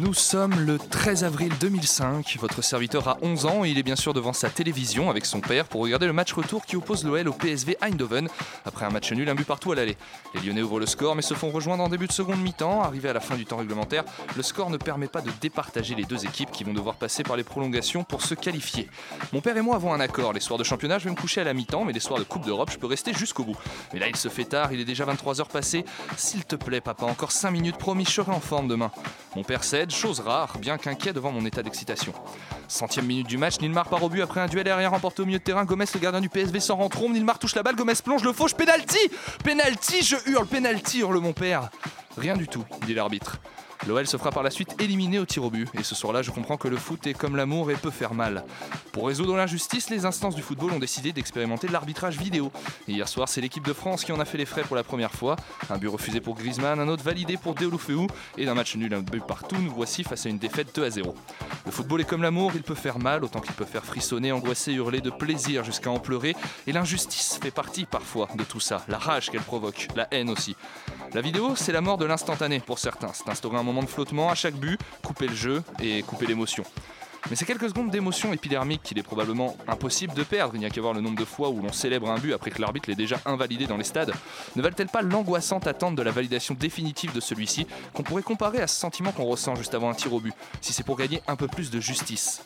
Nous sommes le 13 avril 2005. Votre serviteur a 11 ans et il est bien sûr devant sa télévision avec son père pour regarder le match retour qui oppose l'OL au PSV Eindhoven. Après un match nul, un but partout à l'aller. Les Lyonnais ouvrent le score mais se font rejoindre en début de seconde mi-temps. Arrivé à la fin du temps réglementaire, le score ne permet pas de départager les deux équipes qui vont devoir passer par les prolongations pour se qualifier. Mon père et moi avons un accord. Les soirs de championnat, je vais me coucher à la mi-temps, mais les soirs de Coupe d'Europe, je peux rester jusqu'au bout. Mais là, il se fait tard, il est déjà 23h passé. S'il te plaît, papa, encore 5 minutes, promis, je serai en forme demain. Mon père chose rare, bien qu'inquiet devant mon état d'excitation. Centième minute du match, Nilmar part au but après un duel aérien remporté au milieu de terrain. Gomez, le gardien du PSV, s'en rend trompe. Nilmar touche la balle, Gomez plonge le fauche, penalty Penalty, je hurle, penalty, hurle mon père. Rien du tout, dit l'arbitre. L'OL se fera par la suite éliminer au tir au but. Et ce soir-là, je comprends que le foot est comme l'amour et peut faire mal. Pour résoudre l'injustice, les instances du football ont décidé d'expérimenter l'arbitrage vidéo. Hier soir, c'est l'équipe de France qui en a fait les frais pour la première fois. Un but refusé pour Griezmann, un autre validé pour Deulofeu. Et d'un match nul, un but partout, nous voici face à une défaite 2 à 0. Le football est comme l'amour, il peut faire mal, autant qu'il peut faire frissonner, angoisser, hurler de plaisir jusqu'à en pleurer. Et l'injustice fait partie parfois de tout ça. La rage qu'elle provoque, la haine aussi. La vidéo, c'est la mort de l'instantané pour certains. C'est moment de flottement à chaque but, couper le jeu et couper l'émotion. Mais ces quelques secondes d'émotion épidermique qu'il est probablement impossible de perdre, il n'y a qu'à voir le nombre de fois où l'on célèbre un but après que l'arbitre l'ait déjà invalidé dans les stades, ne valent-elles pas l'angoissante attente de la validation définitive de celui-ci qu'on pourrait comparer à ce sentiment qu'on ressent juste avant un tir au but, si c'est pour gagner un peu plus de justice?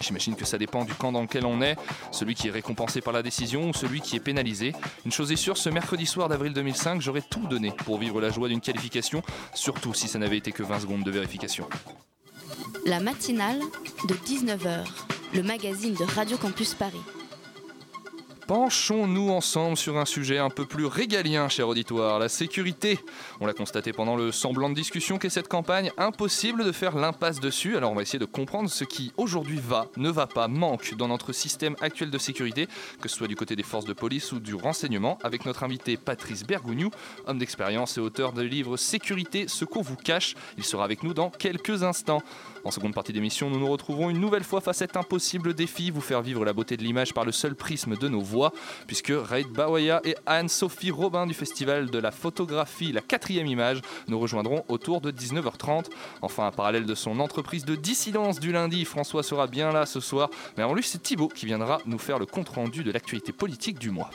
J'imagine que ça dépend du camp dans lequel on est, celui qui est récompensé par la décision ou celui qui est pénalisé. Une chose est sûre, ce mercredi soir d'avril 2005, j'aurais tout donné pour vivre la joie d'une qualification, surtout si ça n'avait été que 20 secondes de vérification. La matinale de 19h, le magazine de Radio Campus Paris. Penchons-nous ensemble sur un sujet un peu plus régalien, cher auditoire, la sécurité. On l'a constaté pendant le semblant de discussion qu'est cette campagne, impossible de faire l'impasse dessus, alors on va essayer de comprendre ce qui aujourd'hui va, ne va pas, manque dans notre système actuel de sécurité, que ce soit du côté des forces de police ou du renseignement, avec notre invité Patrice Bergougnou, homme d'expérience et auteur du livre Sécurité, ce qu'on vous cache. Il sera avec nous dans quelques instants. En seconde partie d'émission, nous nous retrouverons une nouvelle fois face à cet impossible défi, vous faire vivre la beauté de l'image par le seul prisme de nos voix, puisque Raid Bawaya et Anne-Sophie Robin du Festival de la photographie La quatrième image nous rejoindront autour de 19h30. Enfin, à parallèle de son entreprise de dissidence du lundi, François sera bien là ce soir, mais avant lui, c'est Thibaut qui viendra nous faire le compte-rendu de l'actualité politique du mois.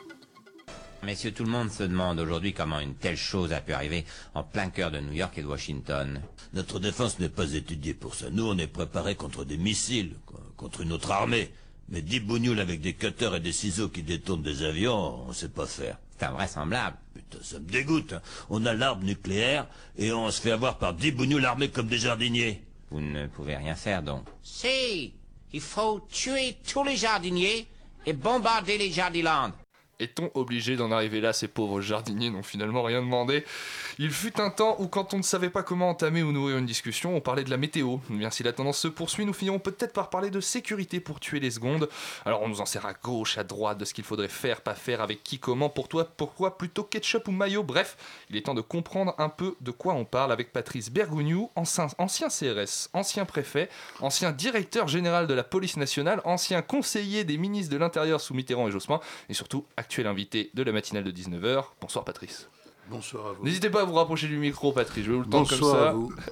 Messieurs, tout le monde se demande aujourd'hui comment une telle chose a pu arriver en plein cœur de New York et de Washington. Notre défense n'est pas étudiée pour ça. Nous, on est préparé contre des missiles, contre une autre armée. Mais dix bougnoules avec des cutters et des ciseaux qui détournent des avions, on sait pas faire. C'est invraisemblable. Putain, ça me dégoûte. hein. On a l'arme nucléaire et on se fait avoir par dix bougnoules armés comme des jardiniers. Vous ne pouvez rien faire donc. Si, il faut tuer tous les jardiniers et bombarder les jardilandes. Est-on obligé d'en arriver là Ces pauvres jardiniers n'ont finalement rien demandé. Il fut un temps où, quand on ne savait pas comment entamer ou nourrir une discussion, on parlait de la météo. Bien si la tendance se poursuit, nous finirons peut-être par parler de sécurité pour tuer les secondes. Alors on nous en sert à gauche, à droite de ce qu'il faudrait faire, pas faire, avec qui, comment, pour toi, pourquoi, plutôt ketchup ou maillot. Bref, il est temps de comprendre un peu de quoi on parle avec Patrice Bergougnou, ancien, ancien CRS, ancien préfet, ancien directeur général de la police nationale, ancien conseiller des ministres de l'Intérieur sous Mitterrand et Jospin, et surtout actuel invité de la matinale de 19h. Bonsoir Patrice. Bonsoir à vous. N'hésitez pas à vous rapprocher du micro, Patrice. Je vais vous le temps comme Bonsoir ça. à vous.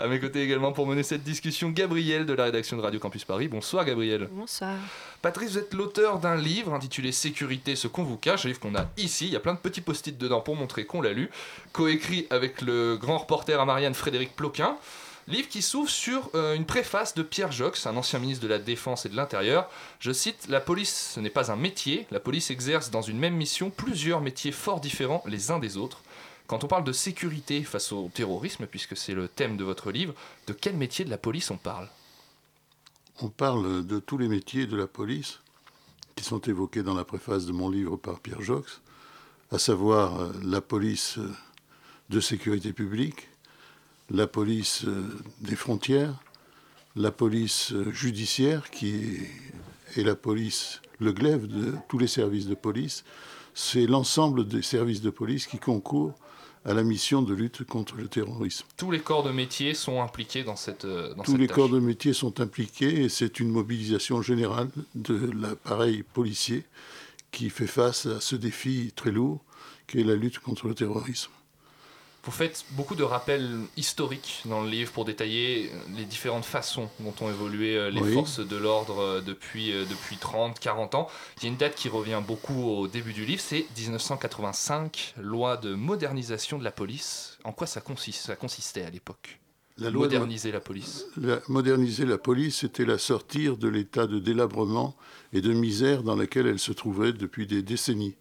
À mes côtés également pour mener cette discussion, Gabriel de la rédaction de Radio Campus Paris. Bonsoir Gabriel. Bonsoir. Patrice, vous êtes l'auteur d'un livre intitulé Sécurité, ce qu'on vous cache, un livre qu'on a ici. Il y a plein de petits post-it dedans pour montrer qu'on l'a lu. Coécrit avec le grand reporter à Marianne Frédéric Ploquin. Livre qui s'ouvre sur euh, une préface de Pierre Jox, un ancien ministre de la Défense et de l'Intérieur. Je cite La police, ce n'est pas un métier. La police exerce dans une même mission plusieurs métiers fort différents les uns des autres. Quand on parle de sécurité face au terrorisme, puisque c'est le thème de votre livre, de quel métier de la police on parle? On parle de tous les métiers de la police qui sont évoqués dans la préface de mon livre par Pierre Jox, à savoir euh, la police de sécurité publique, la police euh, des frontières, la police euh, judiciaire, qui est, la police, le glaive de tous les services de police. C'est l'ensemble des services de police qui concourent à la mission de lutte contre le terrorisme. Tous les corps de métier sont impliqués dans cette euh, dans Tous les corps de métier sont impliqués et c'est une mobilisation générale de l'appareil policier qui fait face à ce défi très lourd qui est la lutte contre le terrorisme. Vous faites beaucoup de rappels historiques dans le livre pour détailler les différentes façons dont ont évolué euh, les forces de l'ordre euh, depuis, euh, depuis 30, 40 ans. Il y a une date qui revient beaucoup au début du livre, c'est 1985, loi de modernisation de la police. En quoi ça, consiste, ça consistait à l'époque? La loi moderniser la police. moderniser la police, c'était la sortir de l'état de délabrement et de misère dans lequel elle se trouvait depuis des décennies.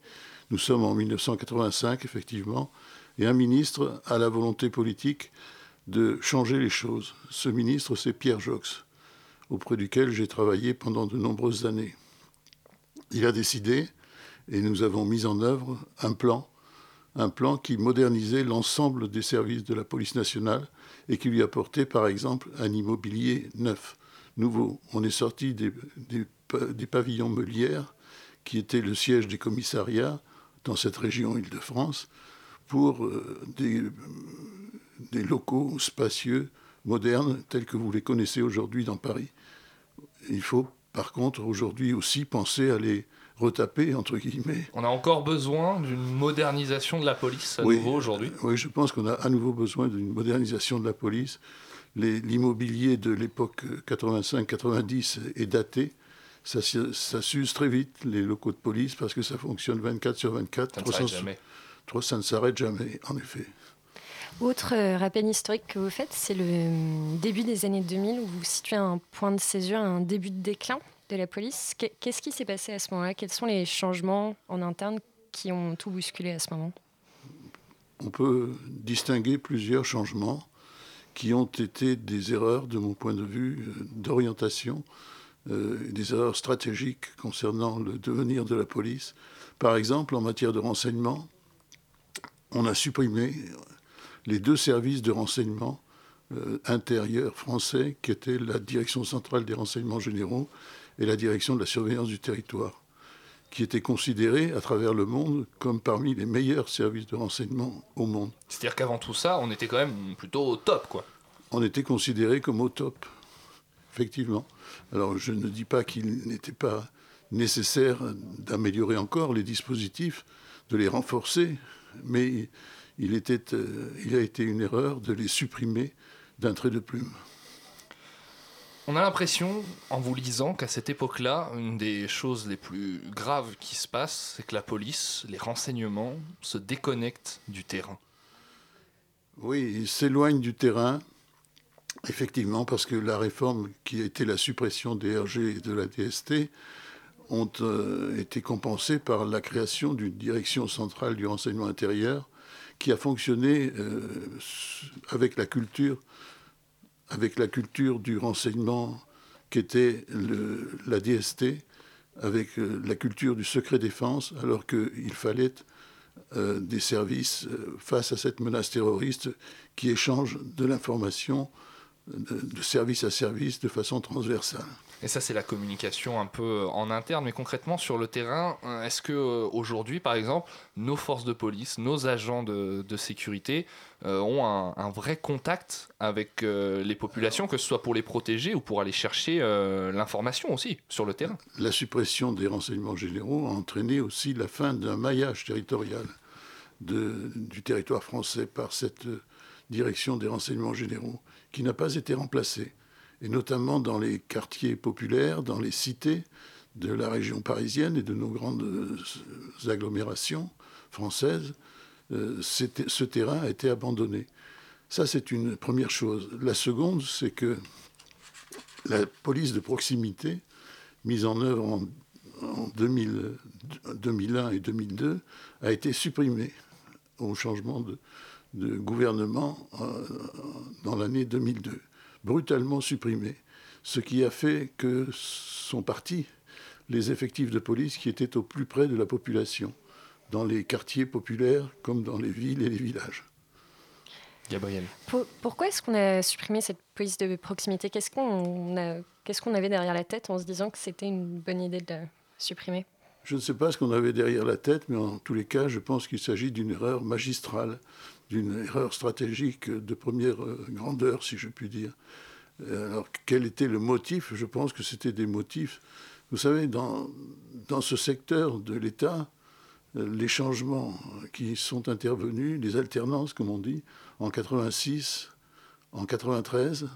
Nous sommes en 1985, effectivement, et un ministre a la volonté politique de changer les choses. Ce ministre, c'est Pierre Jox, auprès duquel j'ai travaillé pendant de nombreuses années. Il a décidé, et nous avons mis en œuvre, un plan, un plan qui modernisait l'ensemble des services de la police nationale et qui lui apportait, par exemple, un immobilier neuf, nouveau. On est sorti des, pavillons Meulière, qui étaient le siège des commissariats dans cette région Île-de-France, pour euh, des, des, locaux spacieux, modernes, tels que vous les connaissez aujourd'hui dans Paris. Il faut par contre aujourd'hui aussi penser à les retaper, entre guillemets. On a encore besoin d'une modernisation de la police à nouveau aujourd'hui Oui, je pense qu'on a à nouveau besoin d'une modernisation de la police. L'immobilier de l'époque 85-90 est daté. Ça, ça s'use très vite, les locaux de police, parce que ça fonctionne 24 sur 24. Ça 300, jamais ça ne s'arrête jamais, en effet. Autre euh, rappel historique que vous faites, c'est le euh, début des années 2000 où vous situez un point de césure, un début de déclin de la police. Qu'est-ce qui s'est passé à ce moment-là? Quels sont les changements en interne qui ont tout bousculé à ce moment? On peut distinguer plusieurs changements qui ont été des erreurs, de mon point de vue, euh, d'orientation, des erreurs stratégiques concernant le devenir de la police. Par exemple, en matière de renseignement, on a supprimé les deux services de renseignement euh, intérieurs français, qui étaient la Direction centrale des renseignements généraux et la Direction de la surveillance du territoire, qui étaient considérés à travers le monde comme parmi les meilleurs services de renseignement au monde. C'est-à-dire qu'avant tout ça, on était quand même plutôt au top, quoi. On était considérés comme au top, effectivement. Alors je ne dis pas qu'il n'était pas nécessaire d'améliorer encore les dispositifs, de les renforcer, mais il, était, euh, il a été une erreur de les supprimer d'un trait de plume. On a l'impression, en vous lisant, qu'à cette époque-là, une des choses les plus graves qui se passent, c'est que la police, les renseignements, se déconnectent du terrain. Oui, ils s'éloignent du terrain, effectivement, parce que la réforme qui a été la suppression des RG et de la DST ont euh, été compensés par la création d'une direction centrale du renseignement intérieur qui a fonctionné euh, avec la culture avec la culture du renseignement qu'était la DST, avec euh, la culture du secret défense, alors qu'il fallait des services face à cette menace terroriste qui échangent de l'information de service à service de façon transversale. Et ça, c'est la communication un peu euh, en interne, mais concrètement sur le terrain, euh, est-ce que euh, aujourd'hui, par exemple, nos forces de police, nos agents de, sécurité ont un, vrai contact avec les populations, que ce soit pour les protéger ou pour aller chercher l'information aussi sur le terrain? La suppression des renseignements généraux a entraîné aussi la fin d'un maillage territorial du territoire français par cette direction des renseignements généraux qui n'a pas été remplacée et notamment dans les quartiers populaires, dans les cités de la région parisienne et de nos grandes euh, agglomérations françaises, euh, ce terrain a été abandonné. Ça, c'est une première chose. La seconde, c'est que la police de proximité, mise en œuvre en, 2001 et 2002, a été supprimée au changement de, gouvernement euh, dans l'année 2002 brutalement supprimé, ce qui a fait que sont partis les effectifs de police qui étaient au plus près de la population, dans les quartiers populaires comme dans les villes et les villages. Gabriel. pourquoi est-ce qu'on a supprimé cette police de proximité? Qu'est-ce qu'on qu'est-ce qu'on avait derrière la tête en se disant que c'était une bonne idée de la supprimer? Je ne sais pas ce qu'on avait derrière la tête, mais en tous les cas, je pense qu'il s'agit d'une erreur magistrale, d'une erreur stratégique de première euh, grandeur, si je puis dire. Euh, alors, quel était le motif? Je pense que c'était des motifs. Vous savez, dans, dans ce secteur de l'État, euh, les changements qui sont intervenus, les alternances, comme on dit, en 86, en 93,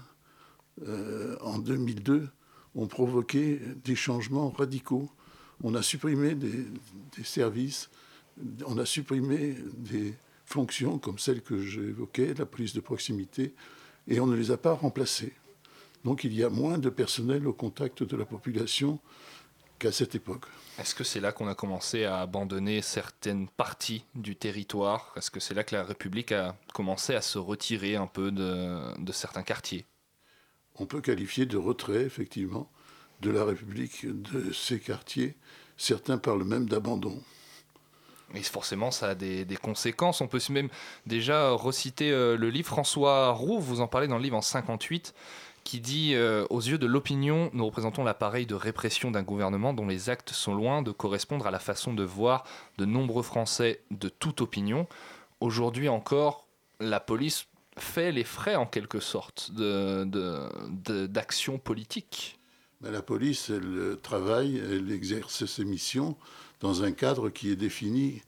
euh, en 2002, ont provoqué des changements radicaux. On a supprimé des, services, on a supprimé des fonctions comme celles que j'évoquais, la police de proximité, et on ne les a pas remplacées. Donc il y a moins de personnel au contact de la population qu'à cette époque. Est-ce que c'est là qu'on a commencé à abandonner certaines parties du territoire? Est-ce que c'est là que la République a commencé à se retirer un peu de, certains quartiers? On peut qualifier de retrait, effectivement, de la République de ces quartiers. Certains parlent même d'abandon. Et forcément, ça a des, conséquences. On peut même déjà reciter euh, le livre François Roux, vous en parlez dans le livre en 58, qui dit euh, Aux yeux de l'opinion, nous représentons l'appareil de répression d'un gouvernement dont les actes sont loin de correspondre à la façon de voir de nombreux Français de toute opinion. Aujourd'hui encore, la police fait les frais en quelque sorte d'actions de, de, politiques. la police, elle travaille, elle exerce ses missions dans un cadre qui est défini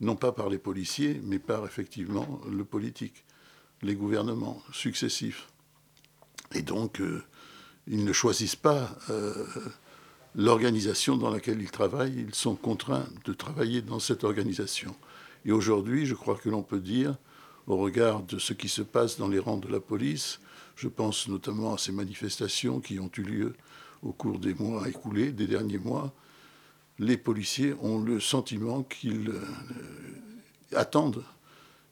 non pas par les policiers, mais par effectivement le politique, les gouvernements successifs. Et donc, euh, ils ne choisissent pas euh, l'organisation dans laquelle ils travaillent, ils sont contraints de travailler dans cette organisation. Et aujourd'hui, je crois que l'on peut dire, au regard de ce qui se passe dans les rangs de la police, je pense notamment à ces manifestations qui ont eu lieu au cours des mois écoulés, des derniers mois, les policiers ont le sentiment qu'ils euh, attendent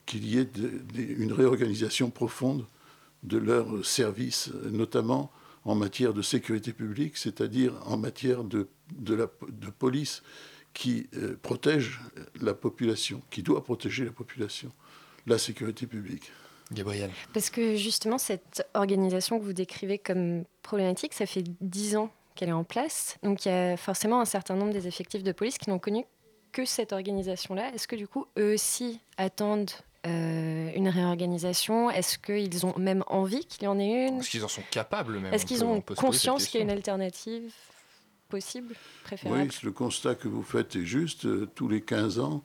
qu'il y ait une réorganisation profonde de leurs services, notamment en matière de sécurité publique, c'est-à-dire en matière de, de, police qui euh, protège la population, qui doit protéger la population, la sécurité publique. Gabriel. Parce que justement, cette organisation que vous décrivez comme problématique, ça fait dix ans qu'elle est en place. Donc il y a forcément un certain nombre des effectifs de police qui n'ont connu que cette organisation-là. Est-ce que du coup, eux aussi attendent euh, une réorganisation? Est-ce qu'ils ont même envie qu'il y en ait une? Est-ce qu'ils en sont capables même Est-ce qu'ils ont conscience qu'il y a une alternative possible, préférable? Oui, le constat que vous faites est juste. Tous les 15 ans,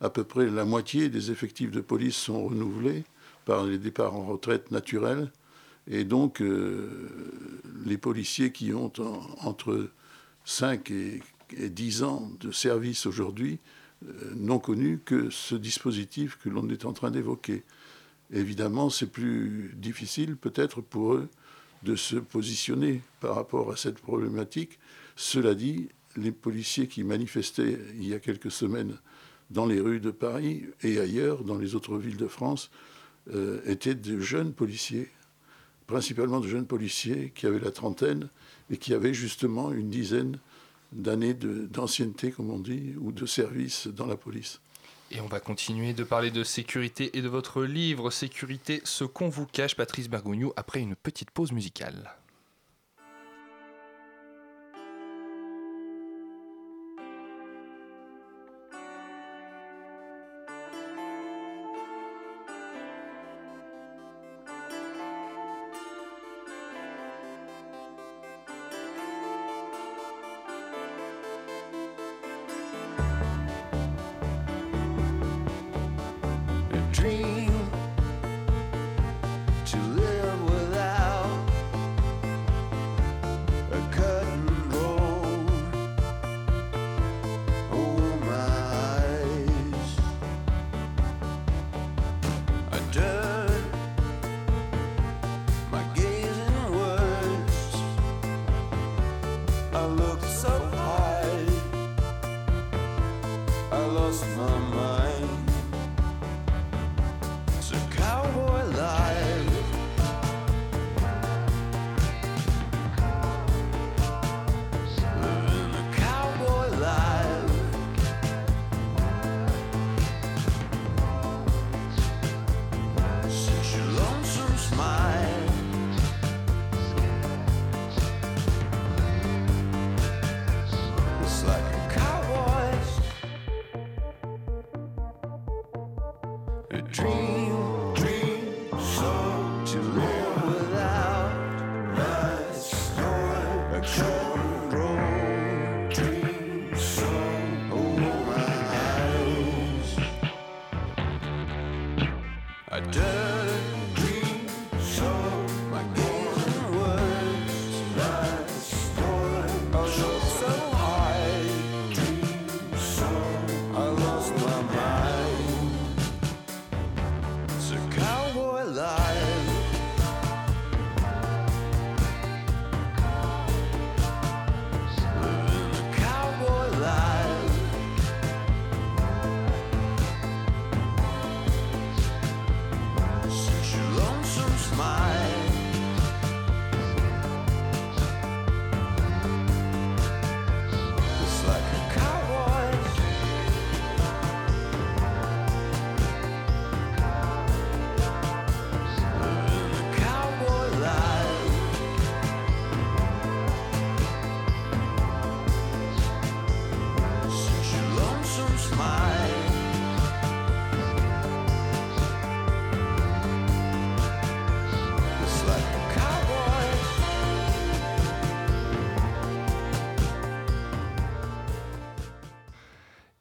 à peu près la moitié des effectifs de police sont renouvelés par les départs en retraite naturels. Et donc, euh, les policiers qui ont entre 5 et, et 10 ans de service aujourd'hui euh, n'ont connu que ce dispositif que l'on est en train d'évoquer. Évidemment, c'est plus difficile peut-être pour eux de se positionner par rapport à cette problématique. Cela dit, les policiers qui manifestaient il y a quelques semaines dans les rues de Paris et ailleurs, dans les autres villes de France, euh, étaient de jeunes policiers, principalement de jeunes policiers qui avaient la trentaine et qui avaient justement une dizaine d'années d'ancienneté, comme on dit, ou de service dans la police. Et on va continuer de parler de sécurité et de votre livre Sécurité, ce qu'on vous cache, Patrice Bergogneau, après une petite pause musicale.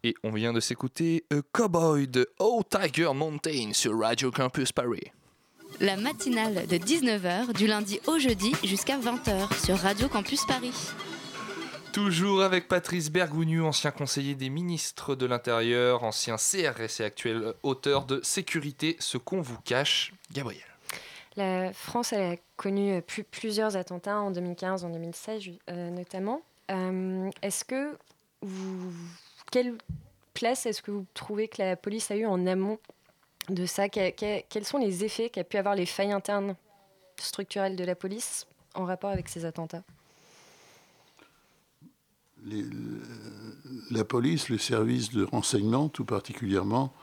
Et on vient de s'écouter Cowboy de Oh Tiger Mountain sur Radio Campus Paris. La matinale de 19h du lundi au jeudi jusqu'à 20h sur Radio Campus Paris. Toujours avec Patrice Bergougnou, ancien conseiller des ministres de l'Intérieur, ancien CRS et actuel auteur de Sécurité, ce qu'on vous cache. Gabriel. La France elle a connu plus- plusieurs attentats en 2015, en 2016 euh, notamment. Euh, est-ce que quelle place est-ce que vous trouvez que la police a eu en amont de ça? Que- que- Quels sont les effets qu'a pu avoir les failles internes structurelles de la police en rapport avec ces attentats? Les- la police, les services de renseignement tout particulièrement,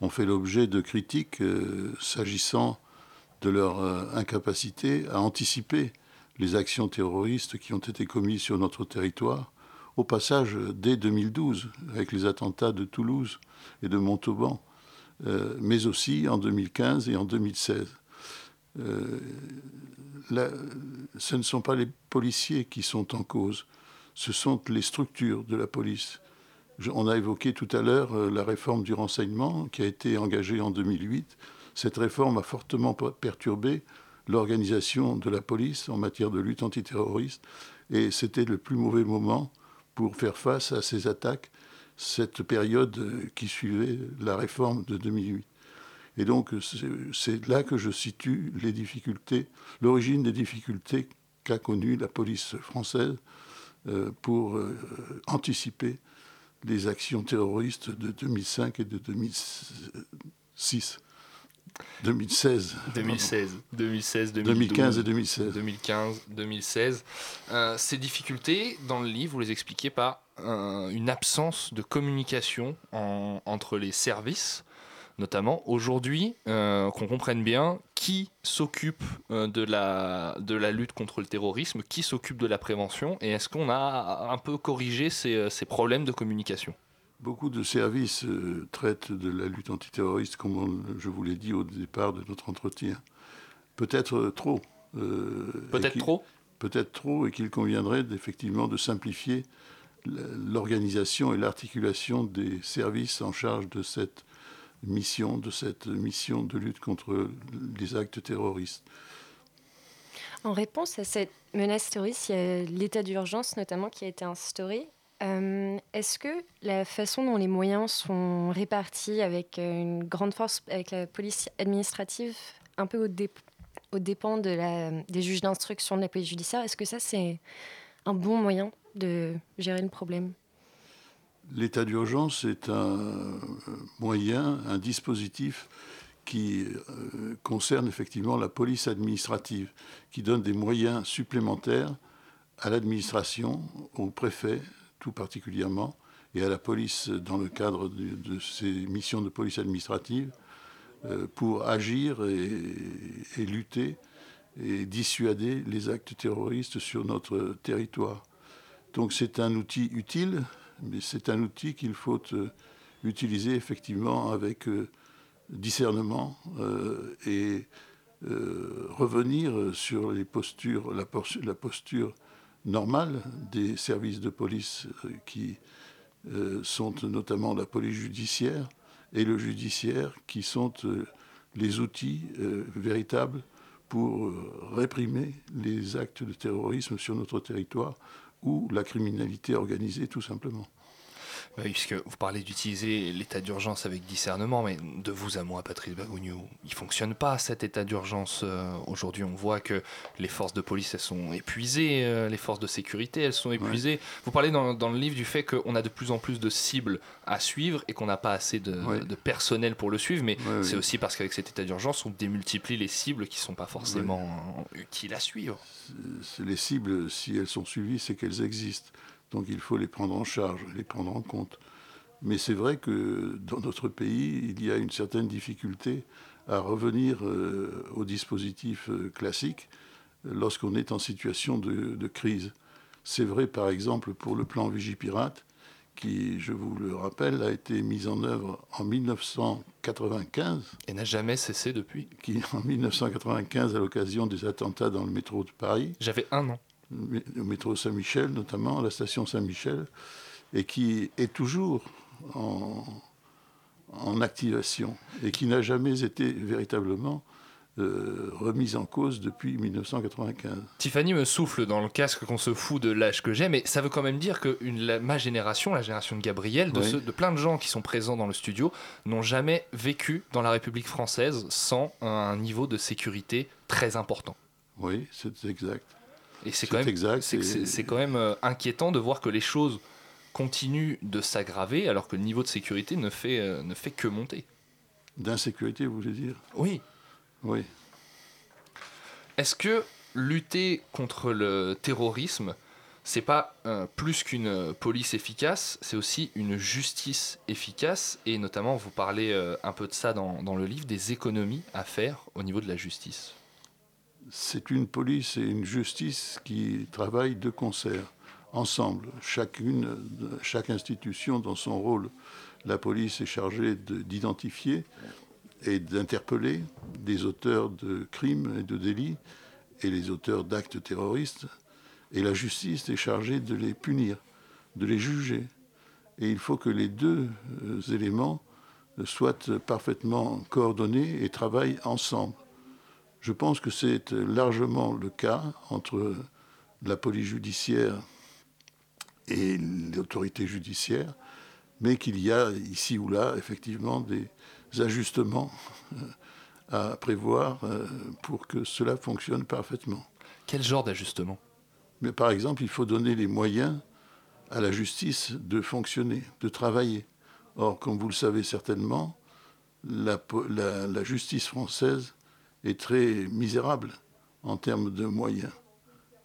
ont fait l'objet de critiques euh, s'agissant de leur euh, incapacité à anticiper les actions terroristes qui ont été commises sur notre territoire. Au passage, euh, dès 2012, avec les attentats de Toulouse et de Montauban, euh, mais aussi en 2015 et en 2016. Euh, là, ce ne sont pas les policiers qui sont en cause, ce sont les structures de la police. On a évoqué tout à l'heure euh, la réforme du renseignement qui a été engagée en 2008. Cette réforme a fortement per- perturbé l'organisation de la police en matière de lutte antiterroriste et c'était le plus mauvais moment pour faire face à ces attaques, cette période euh, qui suivait la réforme de 2008. Et donc euh, c'est- là que je situe les difficultés, l'origine des difficultés qu'a connues la police française pour euh, anticiper les actions terroristes de 2005 et de 2006. 2016. 2016, 2016, 2015 et 2016. 2015, 2016. Euh, ces difficultés, dans le livre, vous les expliquez par euh, une absence de communication en- entre les services, notamment aujourd'hui, euh, qu'on comprenne bien qui s'occupe euh, de, la, de la lutte contre le terrorisme, qui s'occupe de la prévention, et est-ce qu'on a un peu corrigé ces, euh, ces problèmes de communication? Beaucoup de services euh, traitent de la lutte antiterroriste, comme on- je vous l'ai dit au départ de notre entretien. Peut-être trop. Peut-être trop? Peut-être trop, et qu'il conviendrait effectivement de simplifier l'organisation et l'articulation des services en charge de cette mission, de cette mission de lutte contre les actes terroristes. En réponse à cette menace terroriste, il y a l'état d'urgence notamment qui a été instauré. Euh, Est-ce que la façon dont les moyens sont répartis avec euh, une grande force, avec la police administrative, un peu au, dép au dépend de la, des juges d'instruction de la police judiciaire, est-ce que ça c'est un bon moyen de gérer le problème? L'état d'urgence est un euh, moyen, un dispositif qui euh, concerne effectivement la police administrative, qui donne des moyens supplémentaires à l'administration, au préfet tout particulièrement, et à la police dans le cadre de, ces missions de police administrative, euh, pour agir et lutter et dissuader les actes terroristes sur notre territoire. Donc c'est un outil utile, mais c'est un outil qu'il faut euh, utiliser effectivement avec euh, discernement euh, et revenir sur les postures, la, pos- la posture normale des services de police qui sont notamment la police judiciaire et le judiciaire qui sont les outils véritables pour réprimer les actes de terrorisme sur notre territoire ou la criminalité organisée tout simplement. Oui, puisque vous parlez d'utiliser l'état d'urgence avec discernement, mais de vous à moi, Patrice Bagognou, il fonctionne pas cet état d'urgence. euh, Aujourd'hui, on voit que les forces de police, elles sont épuisées, euh, les forces de sécurité, elles sont épuisées. Vous parlez dans, dans le livre du fait qu'on a de plus en plus de cibles à suivre et qu'on n'a pas assez de, personnel pour le suivre, mais c'est aussi parce qu'avec cet état d'urgence, on démultiplie les cibles qui sont pas forcément euh, utiles à suivre. Les cibles, si elles sont suivies, c'est qu'elles existent. Donc il faut les prendre en charge, les prendre en compte. Mais c'est vrai que dans notre pays, il y a une certaine difficulté à revenir euh, au dispositif euh, classique euh, lorsqu'on est en situation de, de crise. C'est vrai par exemple pour le plan Vigipirate, qui, je vous le rappelle, a été mis en œuvre en 1995 Et n'a jamais cessé depuis. qui, en 1995, à l'occasion des attentats dans le métro de Paris, J'avais un an. Au métro Saint-Michel notamment, à la station Saint-Michel, et qui est toujours en, en activation et qui n'a jamais été véritablement euh, remise en cause depuis 1995. Tiffany me souffle dans le casque qu'on se fout de l'âge que j'ai, mais ça veut quand même dire que une- la- ma génération, la génération de Gabriel, de, Oui. ceux- de plein de gens qui sont présents dans le studio, n'ont jamais vécu dans la République française sans un niveau de sécurité très important. Oui, c'est exact. Et c'est quand même, exact, quand même euh, inquiétant de voir que les choses continuent de s'aggraver alors que le niveau de sécurité ne fait, euh, ne fait que monter. D'insécurité, vous voulez dire? Oui. Oui. Est-ce que lutter contre le terrorisme, c'est pas euh, plus qu'une police efficace, c'est aussi une justice efficace et notamment vous parlez un peu de ça dans, dans le livre, des économies à faire au niveau de la justice? C'est une police et une justice qui travaillent de concert, ensemble. Chacune, chaque institution dans son rôle. La police est chargée de- d'identifier et d'interpeller des auteurs de crimes et de délits et les auteurs d'actes terroristes. Et la justice est chargée de les punir, de les juger. Et il faut que les deux euh, éléments soient parfaitement coordonnés et travaillent ensemble. Je pense que c'est largement le cas entre la police judiciaire et l'autorité judiciaire, mais qu'il y a ici ou là effectivement des ajustements euh, à prévoir euh, pour que cela fonctionne parfaitement. Quel genre d'ajustement? Mais par exemple, il faut donner les moyens à la justice de fonctionner, de travailler. Or, comme vous le savez certainement, la, po- la- la justice française est très misérable en termes de moyens.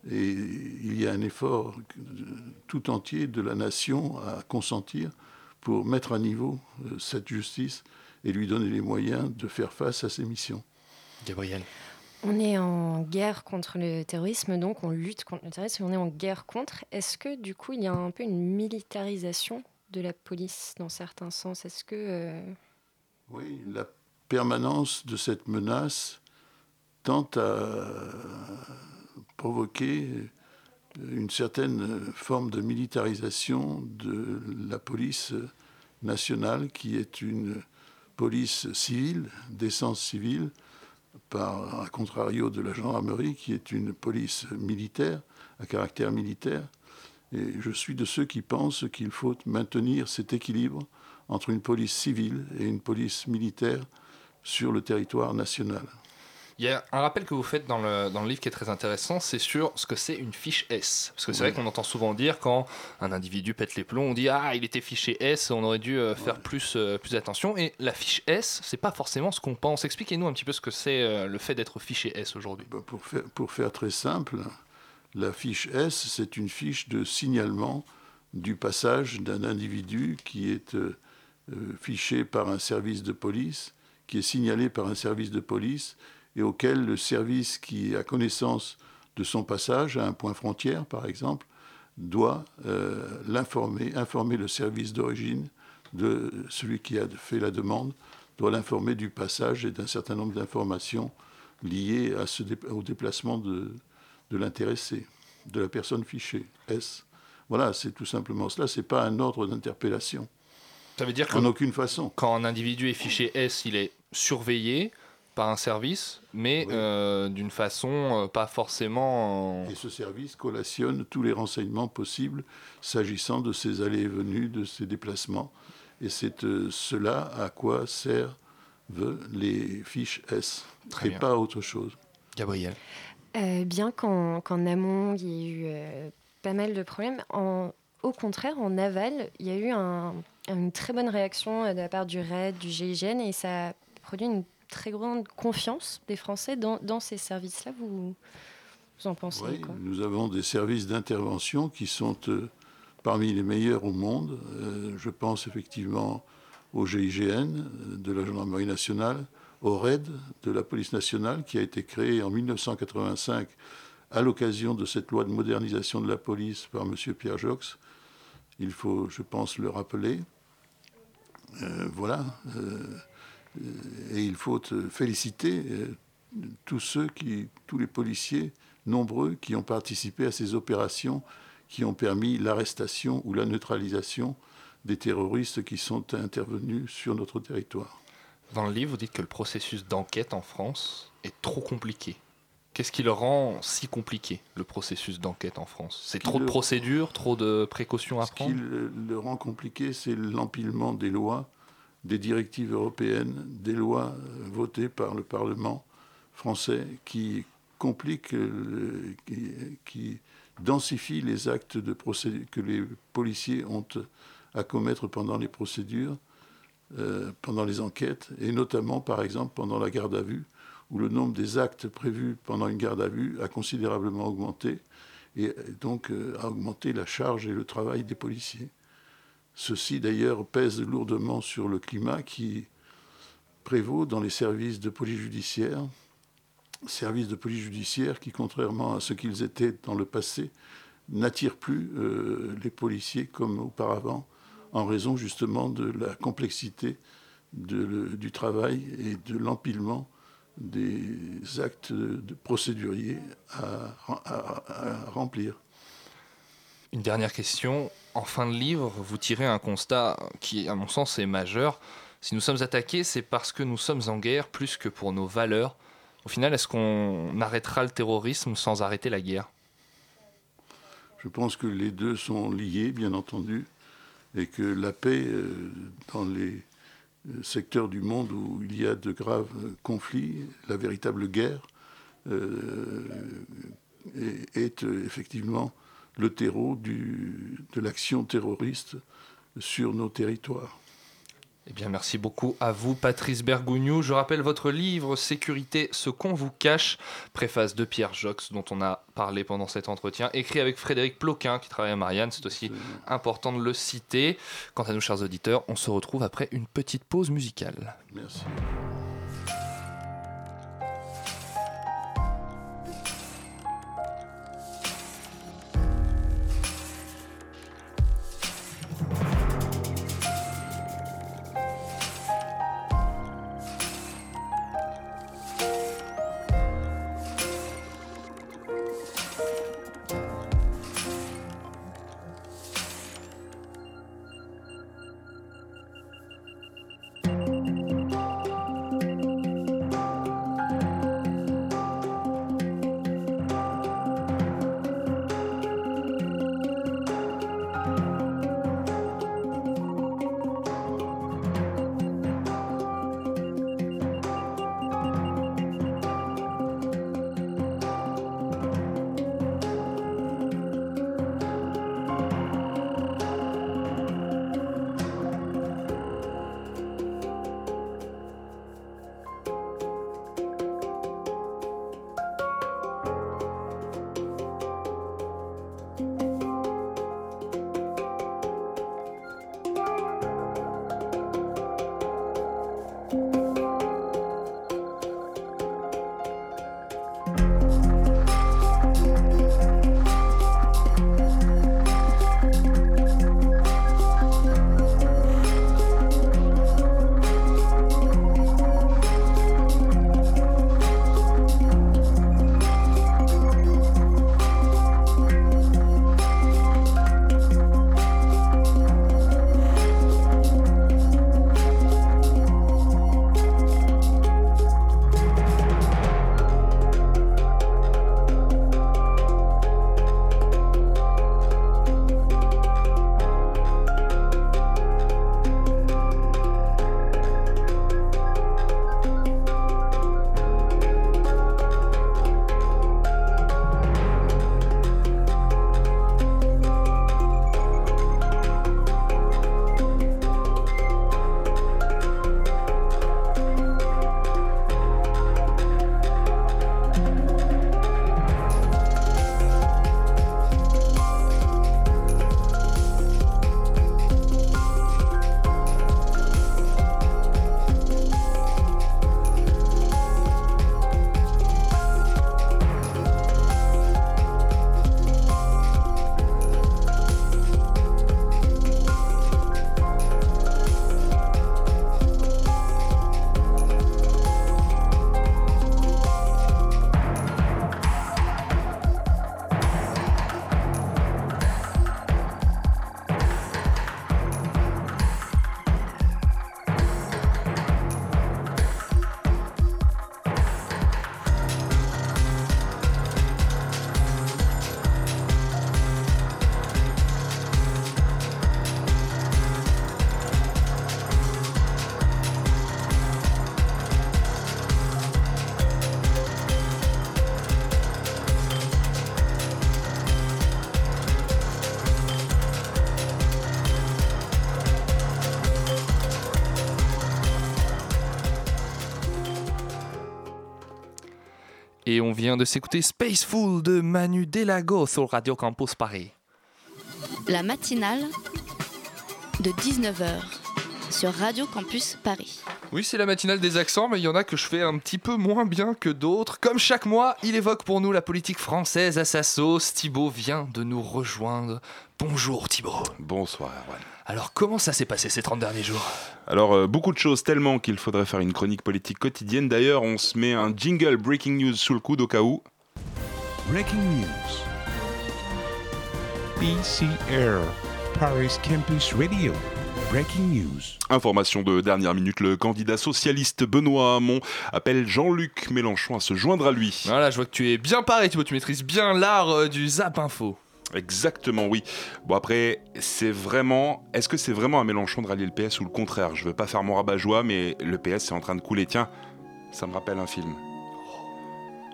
Et il y a un effort tout entier de la nation à consentir pour mettre à niveau euh, cette justice et lui donner les moyens de faire face à ses missions. Gabriel. On est en guerre contre le terrorisme, donc on lutte contre le terrorisme, on est en guerre contre. Est-ce que du coup il y a un peu une militarisation de la police dans certains sens? Est-ce que euh, Oui, la permanence de cette menace tente à provoquer une certaine forme de militarisation de la police nationale, qui est une police civile, d'essence civile, par à contrario de la gendarmerie, qui est une police militaire, à caractère militaire. Et je suis de ceux qui pensent qu'il faut maintenir cet équilibre entre une police civile et une police militaire sur le territoire national. Il y a un rappel que vous faites dans le, dans le livre qui est très intéressant, c'est sur ce que c'est une fiche S. Parce que c'est Oui. vrai qu'on entend souvent dire quand un individu pète les plombs, on dit Ah, il était fiché S, on aurait dû euh, faire plus, euh, plus attention. Et la fiche S, c'est pas forcément ce qu'on pense. Expliquez-nous un petit peu ce que c'est euh, le fait d'être fiché S aujourd'hui. Bah, Pour faire, pour faire très simple, la fiche S, c'est une fiche de signalement du passage d'un individu qui est euh, fiché par un service de police, qui est signalé par un service de police et auquel le service qui a connaissance de son passage à un point frontière, par exemple, doit euh, l'informer, informer le service d'origine de celui qui a fait la demande doit l'informer du passage et d'un certain nombre d'informations liées à ce dé- au déplacement de, de l'intéressé, de la personne fichée, S. Voilà, c'est tout simplement cela. Ce n'est pas un ordre d'interpellation. Ça veut dire que En aucune façon. quand un individu est fiché S, il est surveillé par un service, mais euh, d'une façon euh, pas forcément. Et ce service collationne tous les renseignements possibles s'agissant de ses allées et venues, de ses déplacements. Et c'est euh, cela à quoi servent les fiches S, Très et bien. pas autre chose. Gabriel. Euh, bien qu'en amont, il y ait eu euh, pas mal de problèmes, en- au contraire, en aval, il y a eu un- une très bonne réaction de la part du RAID, du GIGN, et ça a produit une très grande confiance des Français dans, dans ces services-là. Vous, vous en pensez Oui, quoi? nous avons des services d'intervention qui sont euh, parmi les meilleurs au monde. Euh, je pense effectivement au GIGN euh, de la Gendarmerie nationale, au RAID de la Police nationale qui a été créé en 1985 à l'occasion de cette loi de modernisation de la police par M. Pierre Jox. Il faut, je pense, le rappeler. Euh, voilà. Euh, et il faut féliciter euh, tous ceux qui, tous les policiers nombreux qui ont participé à ces opérations qui ont permis l'arrestation ou la neutralisation des terroristes qui sont intervenus sur notre territoire. Dans le livre, vous dites que le processus d'enquête en France est trop compliqué. Qu'est-ce qui le rend si compliqué, le processus d'enquête en France? C'est trop de procédures, trop de précautions à Ce qui prendre? le, le rend compliqué, c'est l'empilement des lois, des directives européennes, des lois votées par le Parlement français qui compliquent, qui, densifient les actes de que les policiers ont à commettre pendant les procédures, euh, pendant les enquêtes, et notamment, par exemple, pendant la garde à vue, où le nombre des actes prévus pendant une garde à vue a considérablement augmenté, et donc euh, a augmenté la charge et le travail des policiers. Ceci d'ailleurs pèse lourdement sur le climat qui prévaut dans les services de police judiciaire, services de police judiciaire qui, contrairement à ce qu'ils étaient dans le passé, n'attirent plus euh, les policiers comme auparavant, en raison justement de la complexité du travail et de l'empilement des actes de procéduriers à remplir. Une dernière question. En fin de livre, vous tirez un constat qui, à mon sens, est majeur. Si nous sommes attaqués, c'est parce que nous sommes en guerre plus que pour nos valeurs. Au final, est-ce qu'on arrêtera le terrorisme sans arrêter la guerre? Je pense que les deux sont liés, bien entendu, et que la paix euh, dans les euh, secteurs du monde où il y a de graves conflits, la véritable guerre, euh, est, effectivement le terreau du- de l'action terroriste sur nos territoires. Eh bien, merci beaucoup à vous, Patrice Bergougnou. Je rappelle votre livre Sécurité, ce qu'on vous cache, préface de Pierre Jox, dont on a parlé pendant cet entretien, écrit avec Frédéric Ploquin, qui travaille à Marianne. C'est aussi important de le citer. Quant à nous, chers auditeurs, on se retrouve après une petite pause musicale. Merci. On vient de s'écouter Spaceful de Manu Delago sur Radio Campus Paris. La matinale de 19h sur Radio Campus Paris. Oui, c'est la matinale des accents, mais il y en a que je fais un petit peu moins bien que d'autres. Comme chaque mois, il évoque pour nous la politique française à sa sauce. Thibaut vient de nous rejoindre. Bonjour Thibaut. Bonsoir Erwan. Alors comment ça s'est passé ces 30 derniers jours? Alors euh, beaucoup de choses tellement qu'il faudrait faire une chronique politique quotidienne. D'ailleurs, on se met un jingle breaking news sous le coude au cas où. Breaking news. BCR, Paris Campus Radio. Breaking news. Information de dernière minute, le candidat socialiste Benoît Hamon appelle Jean-Luc Mélenchon à se joindre à lui. Voilà, je vois que tu es bien paré tu maîtrises bien l'art euh, du zap info. Exactement, oui. Bon après, c'est vraiment... Est-ce que c'est vraiment à Mélenchon de rallier le PS ou le contraire? Je veux pas faire mon rabat-joie, mais le PS est en train de couler. Tiens, ça me rappelle un film.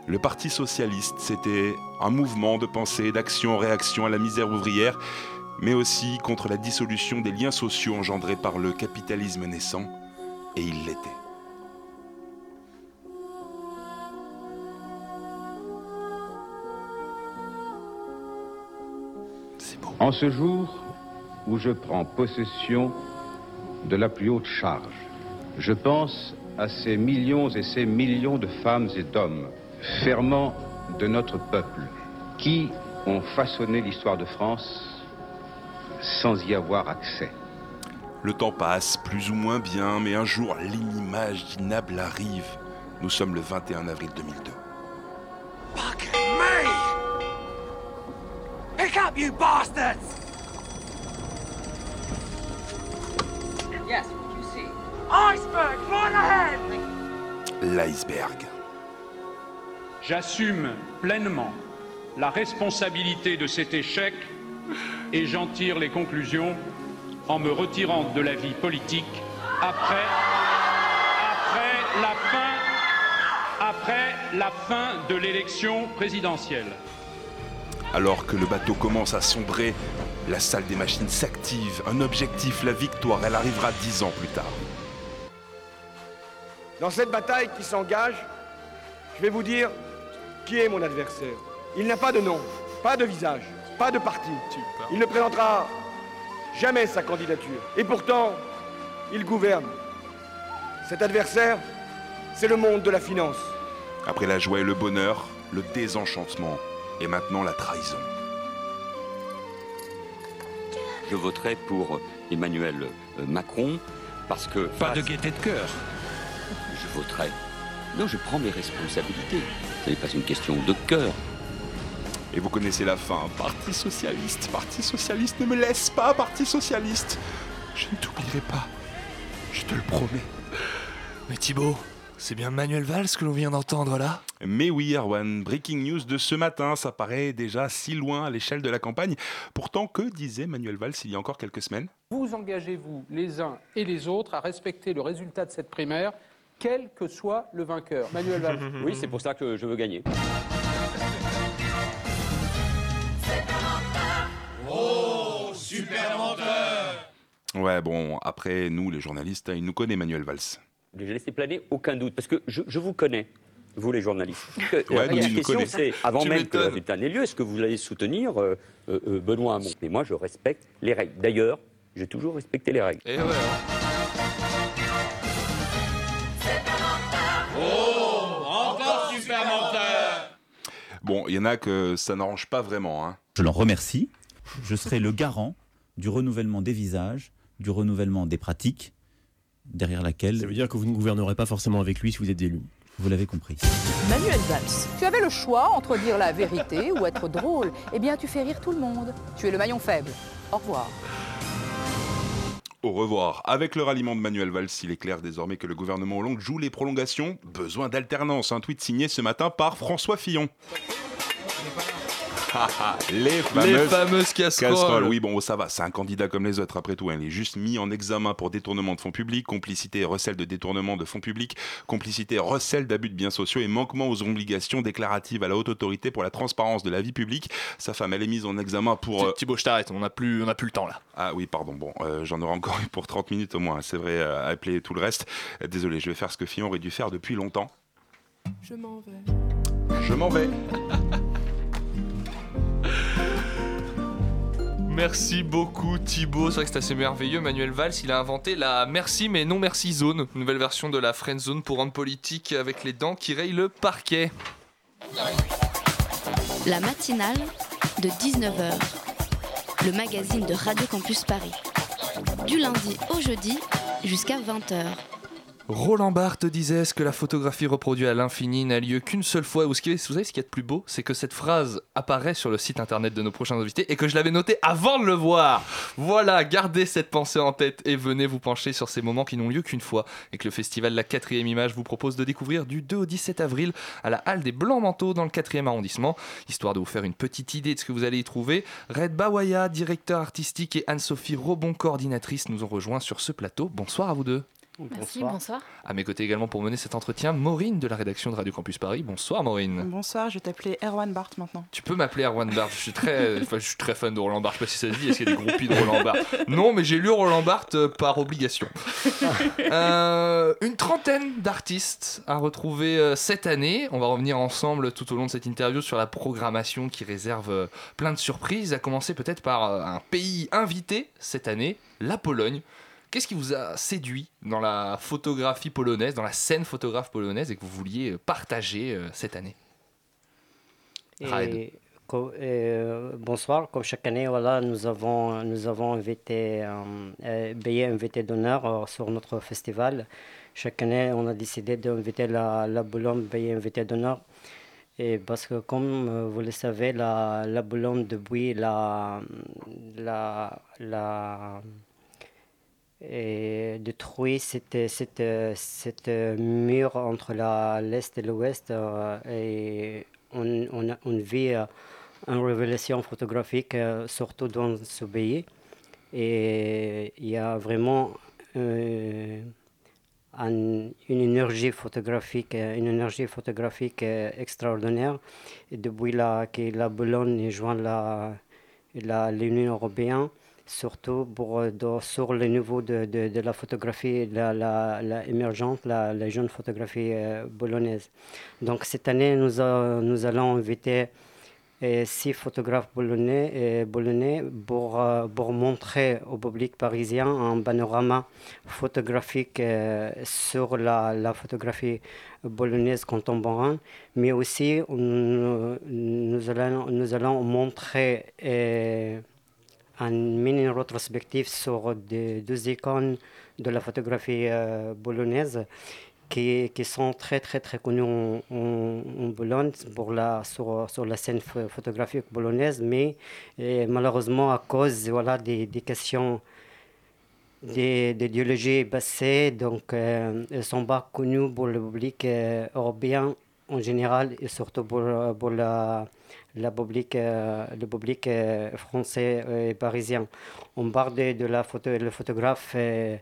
Le Parti Socialiste, c'était un mouvement de pensée, d'action réaction à la misère ouvrière, mais aussi contre la dissolution des liens sociaux engendrés par le capitalisme naissant, et il l'était. En ce jour où je prends possession de la plus haute charge, je pense à ces millions et ces millions de femmes et d'hommes, ferments de notre peuple, qui ont façonné l'histoire de France sans y avoir accès. Le temps passe, plus ou moins bien, mais un jour, l'inimaginable arrive. Nous sommes le 21 avril 2002. Me! Pick up, you bastards! Yes, what you see? Iceberg, right ahead! L'iceberg. J'assume pleinement la responsabilité de cet échec et j'en tire les conclusions en me retirant de la vie politique après, après la fin, après la fin de l'élection présidentielle. Alors que le bateau commence à sombrer, la salle des machines s'active. Un objectif, la victoire, elle arrivera dix ans plus tard. Dans cette bataille qui s'engage, je vais vous dire qui est mon adversaire. Il n'a pas de nom, pas de visage, pas de parti. Il ne présentera jamais sa candidature. Et pourtant, il gouverne. Cet adversaire, c'est le monde de la finance. Après la joie et le bonheur, le désenchantement et maintenant la trahison. Je voterai pour Emmanuel euh, Macron parce que. Pas de gaieté de cœur. Je voterai. Non, je prends mes responsabilités. Ce n'est pas une question de cœur. Et vous connaissez la fin. Parti socialiste, Parti socialiste, ne me laisse pas, Parti socialiste. Je ne t'oublierai pas. Je te le promets. Mais Thibaut, c'est bien Manuel Valls que l'on vient d'entendre là? Mais oui, Erwan, breaking news de ce matin, ça paraît déjà si loin à l'échelle de la campagne. Pourtant, que disait Manuel Valls il y a encore quelques semaines? Vous engagez-vous les uns et les autres à respecter le résultat de cette primaire, quel que soit le vainqueur? Manuel Valls. Oui, c'est pour ça que je veux gagner. Oh, super menteur! Ouais, bon, après, nous, les journalistes, hein, il nous connaît Manuel Valls. J'ai laissé planer aucun doute, parce que je, je vous connais, vous les journalistes. Que- Ouais, la question, c'est, avant Tu même que le résultat n'ait lieu, est-ce que vous allez soutenir euh, euh, euh, Benoît Hamon? Mais moi, je respecte les règles. D'ailleurs, j'ai toujours respecté les règles. Et ouais. Oh, encore super menteur! Bon, il y en a que ça n'arrange pas vraiment. Hein. Je l'en remercie. Je serai le garant du renouvellement des visages, du renouvellement des pratiques, derrière laquelle... Ça veut dire que vous ne gouvernerez pas forcément avec lui si vous êtes élu. Vous l'avez compris. Manuel Valls, tu avais le choix entre dire la vérité ou être drôle. Eh bien, tu fais rire tout le monde. Tu es le maillon faible. Au revoir. Au revoir. Avec le ralliement de Manuel Valls, il est clair désormais que le gouvernement Hollande joue les prolongations. Besoin d'alternance. Un tweet signé ce matin par François Fillon. les fameuses, Les fameuses casseroles. Oui, bon, ça va, c'est un candidat comme les autres après tout. hein. Il est juste mis en examen pour détournement de fonds publics, complicité et recel de détournement de fonds publics, complicité et recel d'abus de biens sociaux et manquement aux obligations déclaratives à la haute autorité pour la transparence de la vie publique. Sa femme, elle est mise en examen pour... euh, Thibaut, je t'arrête, on n'a plus, on a plus le temps là. Ah oui, pardon, bon, euh, j'en aurai encore eu pour 30 minutes au moins, c'est vrai, euh, à appeler tout le reste. Euh, Désolé, je vais faire ce que Fillon aurait dû faire depuis longtemps. Je m'en vais. Je m'en vais. Merci beaucoup Thibaut, c'est vrai que c'est assez merveilleux. Manuel Valls, il a inventé la merci mais non merci zone, nouvelle version de la friend zone pour rendre politique avec les dents qui rayent le parquet. La matinale de 19h, le magazine de Radio Campus Paris. Du lundi au jeudi jusqu'à 20h. Roland Barthes disait ce que la photographie reproduit à l'infini n'a lieu qu'une seule fois. Vous savez ce qu'il y a de plus beau? C'est que cette phrase apparaît sur le site internet de nos prochains invités et que je l'avais noté avant de le voir. Voilà, gardez cette pensée en tête et venez vous pencher sur ces moments qui n'ont lieu qu'une fois et que le festival La 4 Image vous propose de découvrir du 2 au 17 avril à la Halle des Blancs Manteaux dans le 4e arrondissement. Histoire de vous faire une petite idée de ce que vous allez y trouver, Red Bawaya, directeur artistique, et Anne-Sophie Robon, coordinatrice, nous ont rejoints sur ce plateau. Bonsoir à vous deux. Merci, bonsoir. À mes côtés également pour mener cet entretien, Maureen de la rédaction de Radio Campus Paris. Bonsoir Maureen. Bonsoir, je vais t'appeler Erwan Barth maintenant. Tu peux m'appeler Erwan Barth, je suis très, je suis très fan de Roland Barthes, je sais pas si ça se dit, est-ce qu'il y a des groupies de Roland Barthes? Non, mais j'ai lu Roland Barthes euh, par obligation. Euh, une trentaine d'artistes à retrouver euh, cette année. On va revenir ensemble tout au long de cette interview sur la programmation qui réserve plein de surprises, à commencer peut-être par un pays invité cette année, la Pologne. Qu'est-ce qui vous a séduit dans la photographie polonaise, dans la scène photographe polonaise et que vous vouliez partager euh, cette année? Et, euh, Bonsoir, comme chaque année, voilà, nous avons, nous avons invité, euh, euh invité d'honneur sur notre festival. Chaque année, on a décidé d'inviter la, la Boulogne Bélier invité d'honneur. Et parce que, comme vous le savez, la, la Boulogne, depuis la, la, la et détruit cette, cette, cette mur entre l'Est et l'Ouest euh, et on, on, vit euh, une révélation photographique, euh, surtout dans ce pays. Et il y a vraiment une énergie photographique, une énergie photographique extraordinaire. Et depuis la, que la Bologne joint l'Union européenne, surtout pour, euh, sur le niveau de, de, la photographie la, la, émergente, la, jeune photographie euh, bolognaise. Donc cette année, nous, nous allons inviter euh, six photographes bolonais, bolonais pour, pour montrer au public parisien un panorama photographique sur la, photographie bolognaise contemporaine, mais aussi nous, allons, nous allons montrer un mini rétrospective sur des, deux icônes de la photographie euh, bolognaise qui, qui, sont très très très connues en, en, Bologne pour la, sur, sur la scène photographique bolognaise, mais malheureusement à cause voilà, des, des questions d'idéologie passée, donc euh, elles ne sont pas connues pour le public euh, européen en général et surtout pour, pour la la public, euh, le public euh, français et parisien. On parle de, la photo, le photographe, euh,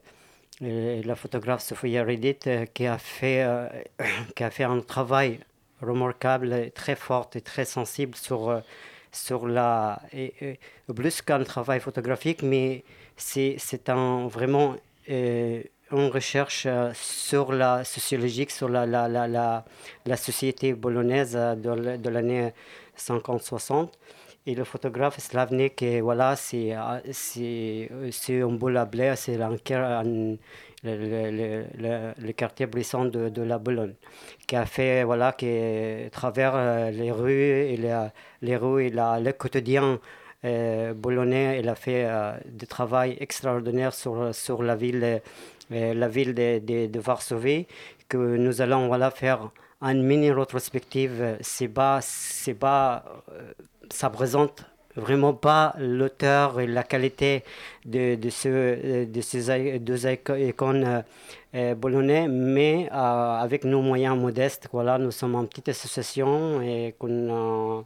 la photographe Sophia Redit qui, a fait, qui a fait un travail remarquable, très fort et très sensible sur, sur la. Et, plus qu'un travail photographique, mais c'est un, vraiment une recherche sur la sociologique, sur la, la, la, la, société bolognaise de l'année 50-60. Et le photographe slavnik, voilà, c'est un beau label, c'est le, le, le, le, quartier brisant de, de, la Bologne, qui a fait, voilà, qui travers euh, les rues et les, les rues et la, le quotidien euh, boulonnais, il a fait euh, des travail extraordinaire sur, sur la ville, euh, la ville de, de, de, Varsovie, que nous allons voilà, faire une mini rétrospective, c'est pas, c'est pas, euh, ça présente vraiment pas l'auteur et la qualité de, de, euh, ces deux icônes euh, mais avec nos moyens modestes, voilà, nous sommes une petite association et qu'on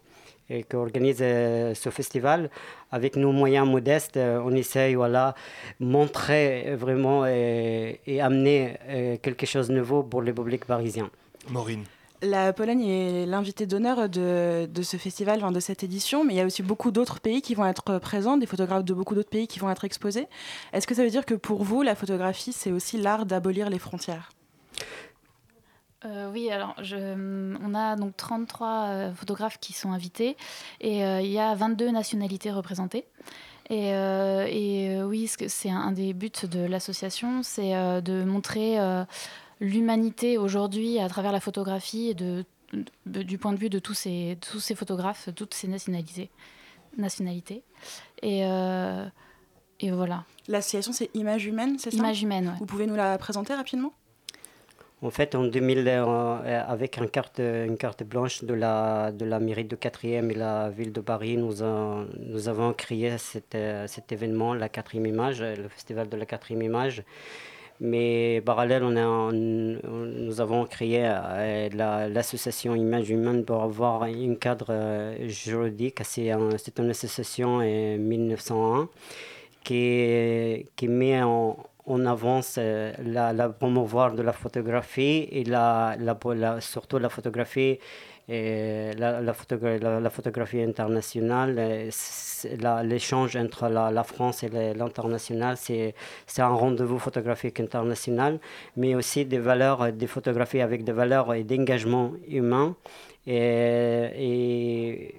qui organise ce festival. Avec nos moyens modestes, on essaye voilà, montrer vraiment et amener quelque chose de nouveau pour le public parisien. Maureen. La Pologne est l'invité d'honneur de, de, ce festival, de cette édition, mais il y a aussi beaucoup d'autres pays qui vont être présents, des photographes de beaucoup d'autres pays qui vont être exposés. Est-ce que ça veut dire que pour vous, la photographie, c'est aussi l'art d'abolir les frontières? Euh, oui, alors je, on a donc 33 euh, photographes qui sont invités et euh, il y a 22 nationalités représentées. Et, euh, et, euh, oui, c'est un, un des buts de l'association, c'est euh, de montrer euh, l'humanité aujourd'hui à travers la photographie de, de- du point de vue de tous ces, tous ces photographes, toutes ces nationalités. nationalités. Et, euh, et voilà. L'association, c'est Image Humaine, c'est ça? Image Humaine, ouais. Vous pouvez nous la présenter rapidement? En fait, en 2000, euh, avec une carte, une carte blanche de la, de la mairie de 4e et la ville de Paris, nous, a- nous avons créé cet, euh, cet événement, la quatrième image, le festival de la quatrième image. Mais parallèle, on a, nous avons créé euh, la- l'association Image Humaine pour avoir un cadre euh, juridique. C'est un- une association en 1901 qui, qui met en, en avance euh, la, la promouvoir de la photographie et la, la, la- surtout la photographie et la, la, photogra- la- photographie internationale, euh, l'échange entre la, France et l'international, c'est un rendez-vous photographique international, mais aussi des valeurs, des photographies avec des valeurs et d'engagement humain. Et,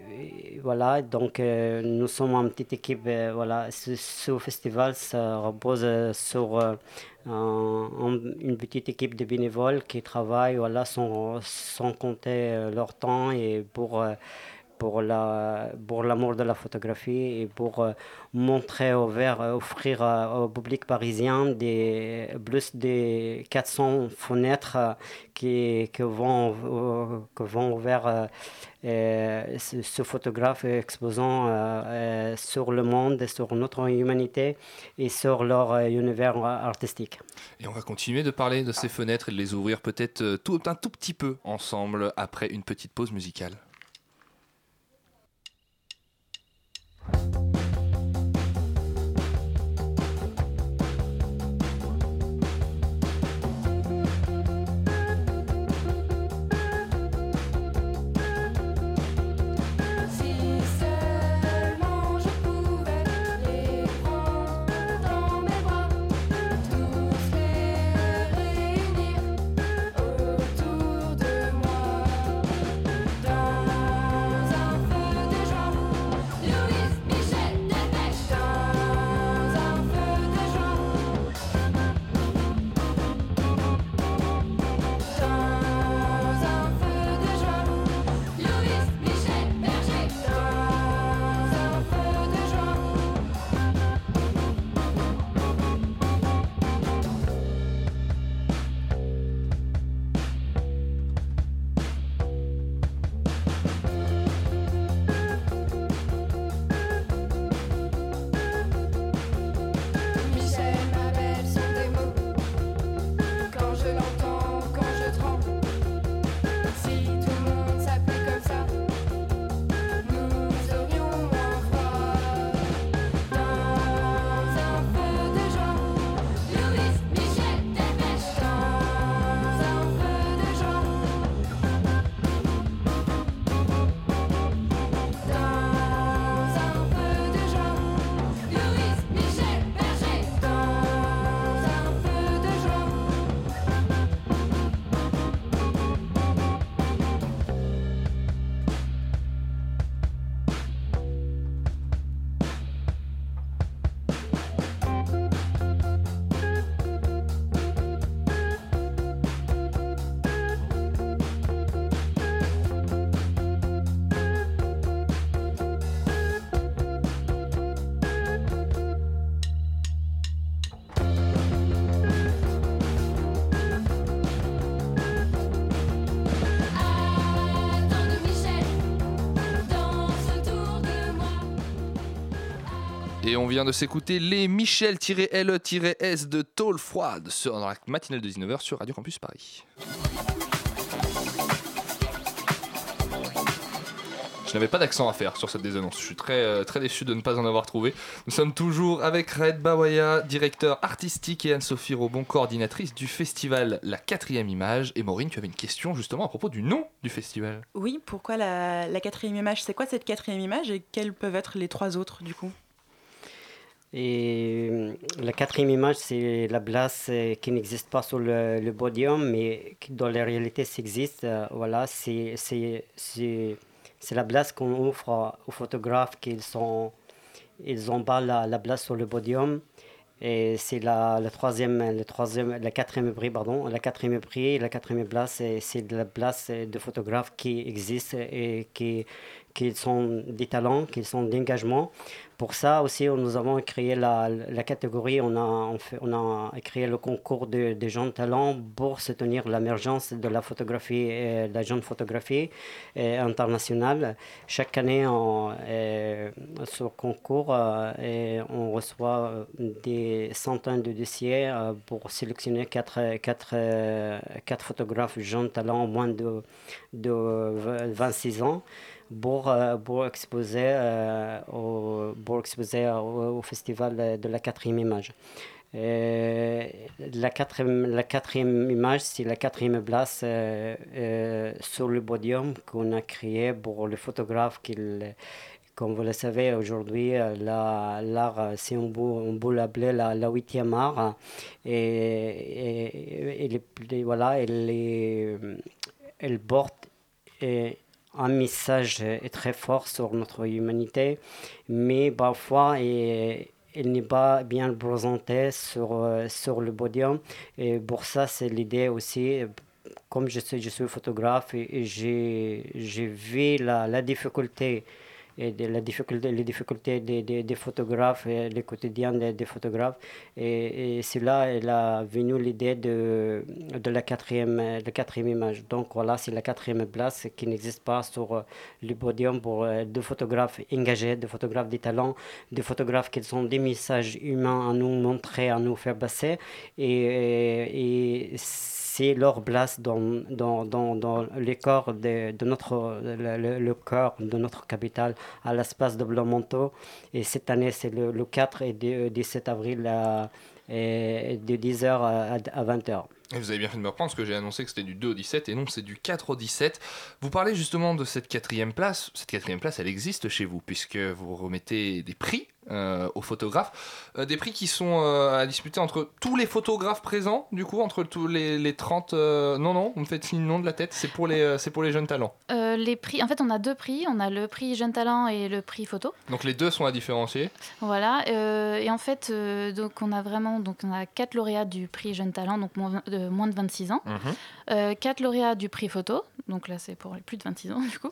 et- voilà, donc euh, nous sommes une petite équipe. euh, voilà, ce, ce festival ça repose euh, sur un- un- une petite équipe de bénévoles qui travaillent voilà, sans, sans compter leur temps et pour, pour la- pour l'amour de la photographie et pour euh, montrer, ouvert, euh, offrir euh, au public parisien des, plus de 400 fenêtres qui, qui vont, que vont euh, ce, photographe exposant sur le monde, sur notre humanité et sur leur univers artistique. Et on va continuer de parler de ces fenêtres et de les ouvrir peut-être tout, un tout petit peu ensemble après une petite pause musicale. you Et on vient de s'écouter les Michel-L-S de Tôle Froide sur, dans la matinale de 19h sur Radio Campus Paris. Je n'avais pas d'accent à faire sur cette désannonce. Je suis très, euh, très déçu de ne pas en avoir trouvé. Nous sommes toujours avec Red Bawaya, directeur artistique, et Anne-Sophie Robon, coordinatrice du festival La Quatrième Image. Et Maureen, tu avais une question justement à propos du nom du festival. Oui, pourquoi la, la quatrième image? C'est quoi cette quatrième image? Et quelles peuvent être les trois autres du coup? Et euh, la quatrième image, c'est la place euh, qui n'existe pas sur le, podium, mais dans la réalité existe. Euh, voilà, c'est la place qu'on offre aux photographes qu'ils sont ils emballent la, la place sur le podium. Et c'est la, troisième, la quatrième prix, pardon, la quatrième prix, la quatrième place, c'est de la place de photographes qui existent et qui, qui sont des talents, qui sont d'engagement. Pour ça aussi, nous avons créé la, catégorie, on a, on, a créé le concours de, des jeunes talents pour soutenir l'émergence de la photographie, euh, de la jeune photographie euh, internationale. Chaque année, euh, sur concours, euh, et on reçoit euh, des centaines de dossiers euh, pour sélectionner quatre, quatre, euh, quatre photographes jeunes talents, moins de, de 26 ans pour, euh, pour exposer, au, pour exposer au, festival de, la quatrième image. La, quatrième, la quatrième image, c'est la quatrième place sur le podium qu'on a créé pour le photographe qu'il comme vous le savez, aujourd'hui, euh, la- l'art, euh, c'est on peut, l'appeler la, la huitième art. Et, et, et les- les- elle, porte un message très fort sur notre humanité, mais parfois, et, elle n'est pas bien représentée sur, euh, sur le podium. Et pour ça, c'est l'idée aussi comme je suis, je suis photographe et, j'ai vu la, la difficulté et de la les difficultés des, des, photographes et le quotidien des, photographes. Et, et c'est là elle a venu l'idée de, de la, quatrième, la quatrième image. Donc voilà, c'est la quatrième place qui n'existe pas sur euh, le podium pour euh, deux photographes engagés, des photographes des talents, des photographes qui ont des messages humains à nous montrer, à nous faire passer. Et, et c'est leur place dans, dans, dans, dans le corps de, de notre, le, cœur de notre capitale à l'espace de Blanc-Manteau. Et cette année, c'est le, le 4 et le 17 avril de 10h à, à 20h. Et vous avez bien fait de me reprendre parce que j'ai annoncé que c'était du 2 au 17 et non c'est du 4 au 17. Vous parlez justement de cette quatrième place. Cette quatrième place, elle existe chez vous puisque vous remettez des prix euh, aux photographes. Euh, des prix qui sont euh, à disputer entre tous les photographes présents, du coup, entre tous les, les 30... euh, Non, non, vous me faites signe non de la tête, c'est pour, les, c'est pour les jeunes talents. Les prix, en fait, on a deux prix. On a le prix Jeune Talent et le prix Photo. Donc les deux sont à différencier. Voilà. et en fait, donc on a vraiment donc on a quatre lauréats du prix Jeune Talent, donc moins de, moins de 26 ans. Euh, quatre lauréats du prix Photo. Donc là, c'est pour les plus de 26 ans du coup.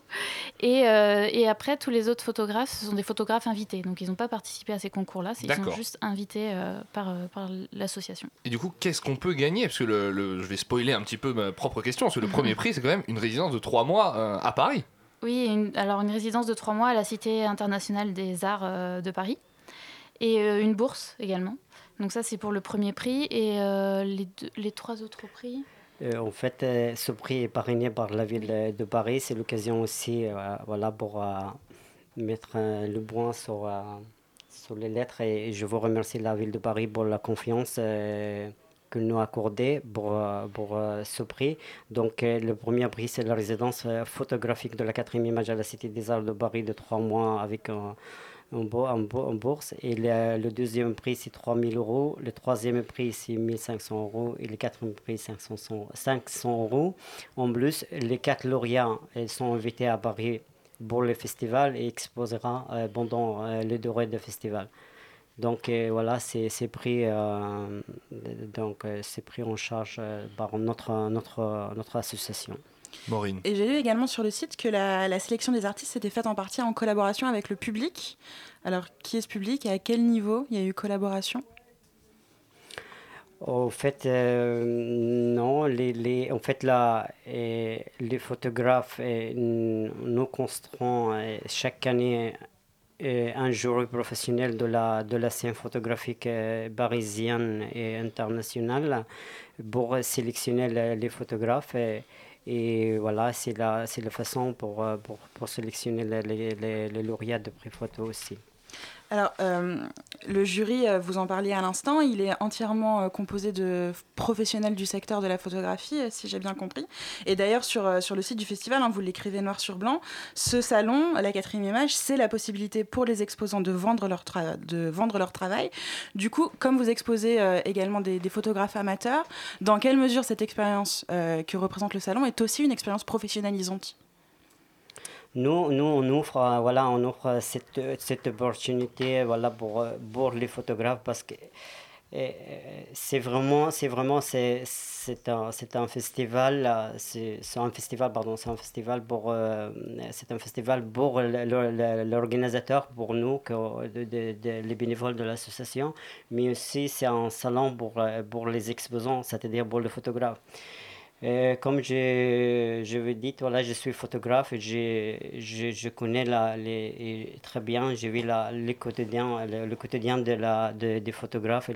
Et, euh, et après, tous les autres photographes, ce sont des photographes invités. Donc ils n'ont pas participé à ces concours-là. Ils sont juste invités euh, par, euh, par l'association. Et du coup, qu'est-ce qu'on peut gagner? Parce que le, le- je vais spoiler un petit peu ma propre question, parce que le premier prix, c'est quand même une résidence de 3 mois à Paris. Oui, une- alors une résidence de trois mois à la Cité internationale des arts de Paris et une bourse également. Donc ça, c'est pour le premier prix et euh, les, deux- les trois autres prix? Euh, en fait, euh, ce prix est parrainé par la ville de Paris. C'est l'occasion aussi euh, voilà, pour mettre le point sur, sur les lettres. Et je vous remercie la ville de Paris pour la confiance que nous a accordée pour, pour ce prix. Donc, le premier prix, c'est la résidence photographique de la quatrième image à la Cité des Arts de Paris de trois mois avec un en, bo- en bo- en bourse. Et le, deuxième prix, c'est 3 000 euros. Le troisième prix, c'est 1 500 euros. Et le quatrième prix, 500, 500 euros. En plus, les quatre lauréats sont invités à Paris pour le festival et exposera euh, pendant euh, le durée du festival. Donc euh, voilà, c'est pris, euh, donc, pris en charge par notre, notre, notre association. Maureen. Et j'ai lu également sur le site que la, la sélection des artistes était faite en partie en collaboration avec le public. Alors, qui est ce public et à quel niveau il y a eu collaboration? Au fait, euh, non, les, les, en fait, là, les photographes, nous construisons euh, chaque année euh, un jury professionnel de la, de la scène photographique parisienne et internationale pour sélectionner le- les photographes. Et, et voilà, c'est la, la façon pour, euh, pour, pour sélectionner les, les- les lauréats de prix photo aussi. Alors, euh, le jury, euh, vous en parliez à l'instant, il est entièrement euh, composé de professionnels du secteur de la photographie, si j'ai bien compris. Et d'ailleurs, sur, le site du festival, hein, vous l'écrivez noir sur blanc, ce salon, la quatrième image, c'est la possibilité pour les exposants de vendre leur, travail. Du coup, comme vous exposez également des, des photographes amateurs, dans quelle mesure cette expérience euh, que représente le salon est aussi une expérience professionnalisante? Nous, nous, on offre, euh, voilà, on offre cette, cette opportunité, voilà, pour, euh, pour les photographes parce que euh, c'est vraiment, c'est vraiment, c'est, c'est un, c'est un festival, euh, c'est, un festival, pardon, c'est un festival pour, euh, c'est un festival pour l'organisateur, pour nous, que, les bénévoles de l'association, mais aussi c'est un salon pour, euh, pour les exposants, c'est-à-dire pour les photographes. Comme je, je vous dis, voilà, je suis photographe, et j'ai- je, je connais la, les, très bien, j'ai vu la, le, quotidien, le, quotidien de la, de, des photographes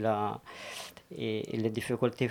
et, et les difficultés,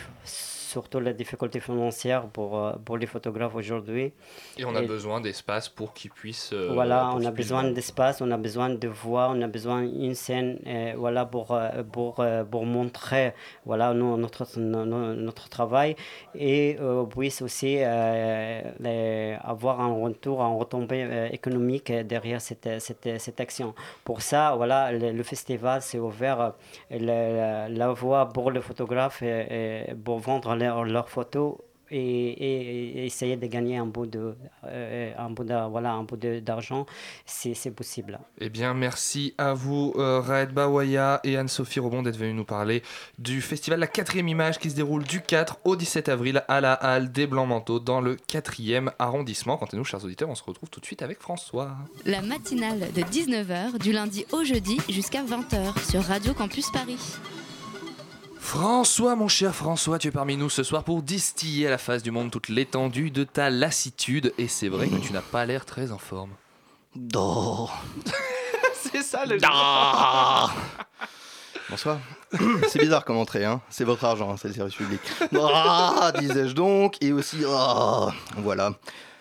surtout les difficultés financières pour, euh, pour les photographes aujourd'hui. Et on a Et- besoin d'espace pour qu'ils puissent. euh, voilà, pour on a besoin d'espace, on a besoin de voix, on a besoin d'une scène, euh, voilà, pour, pour, pour montrer, voilà, nous, notre, no- no- notre travail et euh, puisse aussi euh, les- avoir un retour, un retombée économique derrière cette, cette, cette action. Pour ça, voilà, le, le festival s'est ouvert la, la voie pour les photographes et, et pour vendre leurs leurs photos et, et- et essayer de gagner un bout de, euh, un bout de- voilà, un bout de- d'argent, c'est c'est possible. Eh bien, merci à vous, euh, Raed Bawaya et Anne-Sophie Robon, d'être venus nous parler du festival La Quatrième Image qui se déroule du 4 au 17 avril à la Halle des Blancs-Manteaux dans le 4e arrondissement. Quant à nous, chers auditeurs, on se retrouve tout de suite avec François. La matinale de 19h du lundi au jeudi jusqu'à 20h sur Radio Campus Paris. François, mon cher François, tu es parmi nous ce soir pour distiller à la face du monde toute l'étendue de ta lassitude. Et c'est vrai que tu n'as pas l'air très en forme. Do. c'est ça le Bonsoir. C'est bizarre comme entrée, hein. C'est votre argent, hein, c'est le service public. Ah, disais-je donc, et aussi, ah, voilà.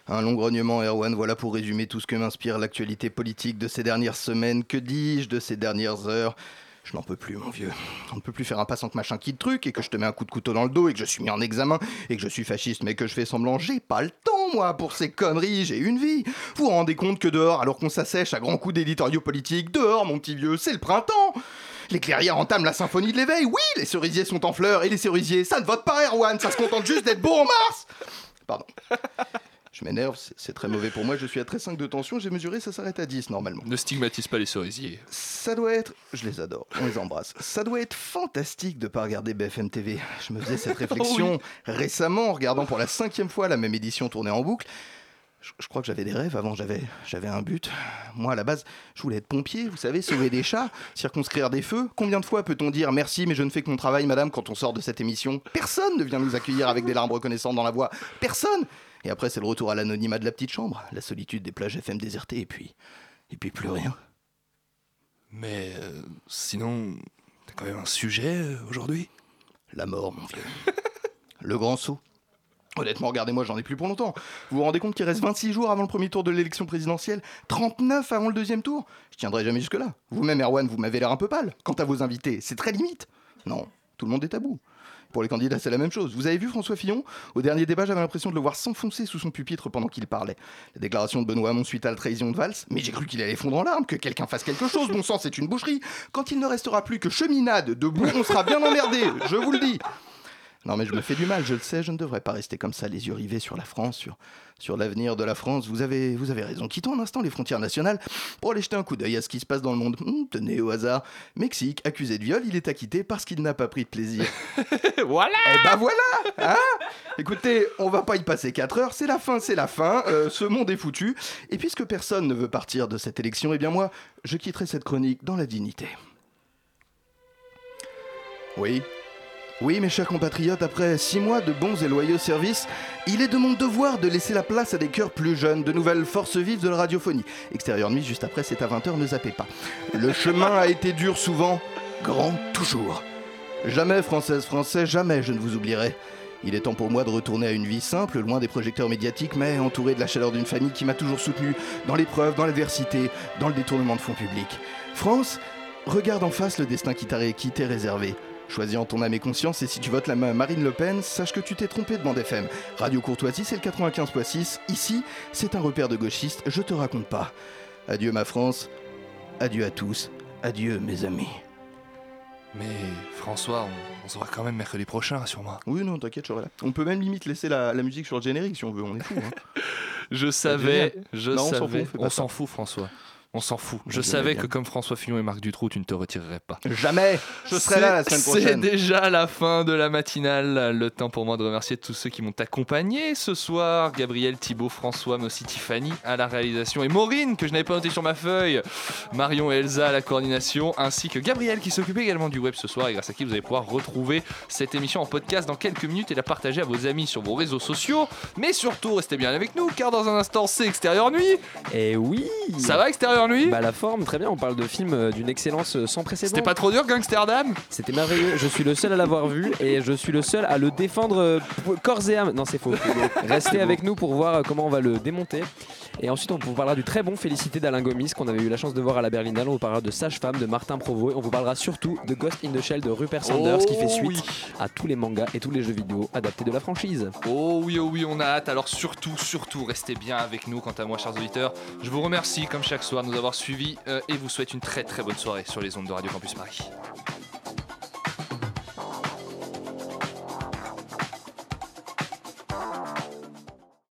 Un long grognement, Erwan, voilà pour résumer tout ce que m'inspire l'actualité politique de ces dernières semaines. Que dis-je de ces dernières heures? Je n'en peux plus, mon vieux. On ne peut plus faire un passant que machin qui truc et que je te mets un coup de couteau dans le dos et que je suis mis en examen et que je suis fasciste mais que je fais semblant. J'ai pas le temps, moi, pour ces conneries. J'ai une vie. Vous vous rendez compte que dehors, alors qu'on s'assèche à grands coups d'éditoriaux politiques, dehors, mon petit vieux, c'est le printemps. Les clairières entament la symphonie de l'éveil. Oui, les cerisiers sont en fleurs et les cerisiers, ça ne vote pas, Erwan. Ça se contente juste d'être beau en mars. Pardon. Je m'énerve, c'est- très mauvais pour moi. Je suis à 13,5 de tension. J'ai mesuré, ça s'arrête à 10 normalement. Ne stigmatise pas les cerisiers. Ça doit être, je les adore, on les embrasse. Ça doit être fantastique de pas regarder BFM TV. Je me faisais cette réflexion récemment en regardant pour la cinquième fois la même édition tournée en boucle. Je, je crois que j'avais des rêves avant, j'avais, j'avais un but. Moi, à la base, je voulais être pompier, vous savez, sauver des chats, circonscrire des feux. Combien de fois peut-on dire merci, mais je ne fais que mon travail, madame, quand on sort de cette émission? Personne ne vient nous accueillir avec des larmes reconnaissantes dans la voix. Personne Et après, c'est le retour à l'anonymat de la petite chambre, la solitude des plages FM désertées, et puis. Et puis plus rien. Mais euh, sinon, t'as quand même un sujet euh, aujourd'hui? La mort, mon vieux. Le grand saut. Honnêtement, regardez-moi, j'en ai plus pour longtemps. Vous vous rendez compte qu'il reste 26 jours avant le premier tour de l'élection présidentielle 39 avant le deuxième tour? Je tiendrai jamais jusque-là. Vous-même, Erwan, vous m'avez l'air un peu pâle. Quant à vos invités, c'est très limite. Non, tout le monde est à bout. Pour les candidats, c'est la même chose. Vous avez vu François Fillon? Au dernier débat, j'avais l'impression de le voir s'enfoncer sous son pupitre pendant qu'il parlait. La déclaration de Benoît Hamon suite à la trahison de Valls, mais j'ai cru qu'il allait fondre en larmes, que quelqu'un fasse quelque chose. Bon sang, c'est une boucherie. Quand il ne restera plus que cheminade debout, on sera bien emmerdé, je vous le dis. Non mais je me fais du mal, je le sais, je ne devrais pas rester comme ça, les yeux rivés sur la France, sur, sur l'avenir de la France. Vous avez, vous avez raison. Quittons un instant les frontières nationales pour aller jeter un coup d'œil à ce qui se passe dans le monde. Hum, tenez au hasard. Mexique, accusé de viol, il est acquitté parce qu'il n'a pas pris de plaisir. voilà Eh ben voilà hein? Écoutez, on va pas y passer 4 heures, c'est la fin, c'est la fin, euh, ce monde est foutu. Et puisque personne ne veut partir de cette élection, eh bien moi, je quitterai cette chronique dans la dignité. Oui, oui, mes chers compatriotes, après six mois de bons et loyaux services, il est de mon devoir de laisser la place à des cœurs plus jeunes, de nouvelles forces vives de la radiophonie. Extérieur nuit, juste après, c'est à 20h, ne zappez pas. Le chemin a été dur souvent, grand toujours. Jamais, Française, Français, jamais je ne vous oublierai. Il est temps pour moi de retourner à une vie simple, loin des projecteurs médiatiques, mais entouré de la chaleur d'une famille qui m'a toujours soutenu dans l'épreuve, dans l'adversité, dans le détournement de fonds publics. France, regarde en face le destin qui t'est réservé. Choisis en ton âme et conscience, et si tu votes la ma- Marine Le Pen, sache que tu t'es trompé de bande FM. Radio Courtoisie, c'est le 95.6. Ici, c'est un repère de gauchistes, je te raconte pas. Adieu ma France, adieu à tous, adieu mes amis. Mais François, on, on se voit quand même mercredi prochain, rassure-moi. Oui, non, t'inquiète, je serai là. On peut même limite laisser la, la musique sur le générique si on veut, on est fou. Hein. Je savais, je Non, on s'en savais. fout, on s'en fout, François. On s'en fout. Je savais que comme François Fillon et Marc Dutroux, tu ne te retirerais pas. Jamais Je serai là la semaine C'est- prochaine. C'est déjà la fin de la matinale. Le temps pour moi de remercier tous ceux qui m'ont accompagné ce soir. Gabriel, Thibaut, François, mais aussi Tiffany à la réalisation et Maureen que je n'avais pas noté sur ma feuille. Marion et Elsa à la coordination ainsi que Gabriel qui s'occupe également du web ce soir et grâce à qui vous allez pouvoir retrouver cette émission en podcast dans quelques minutes et la partager à vos amis sur vos réseaux sociaux. Mais surtout, restez bien avec nous car dans un instant c'est Extérieur Nuit. Et oui Ça va Extérieur Bah la forme, très bien, on parle de films euh, d'une excellence euh, sans précédent. C'était pas trop dur Gangsterdam C'était merveilleux, je suis le seul à l'avoir vu et je suis le seul à le défendre euh, corps et âme. Non c'est faux. Restez avec nous pour voir comment on va le démonter. Et ensuite on vous parlera du très bon Félicité d'Alain Gomis qu'on avait eu la chance de voir à la Berlinale. On vous parlera de Sage-Femme de Martin Provost et on vous parlera surtout de Ghost in the Shell de Rupert Sanders qui fait Oh suite oui. à tous les mangas et tous les jeux vidéo adaptés de la franchise. Oh oui, oh oui, on a hâte. Alors surtout, surtout, restez bien avec nous. Quant à moi, chers auditeurs, je vous remercie comme chaque soir de nous avoir suivis euh, et vous souhaite une très très bonne soirée sur les ondes de Radio Campus Paris.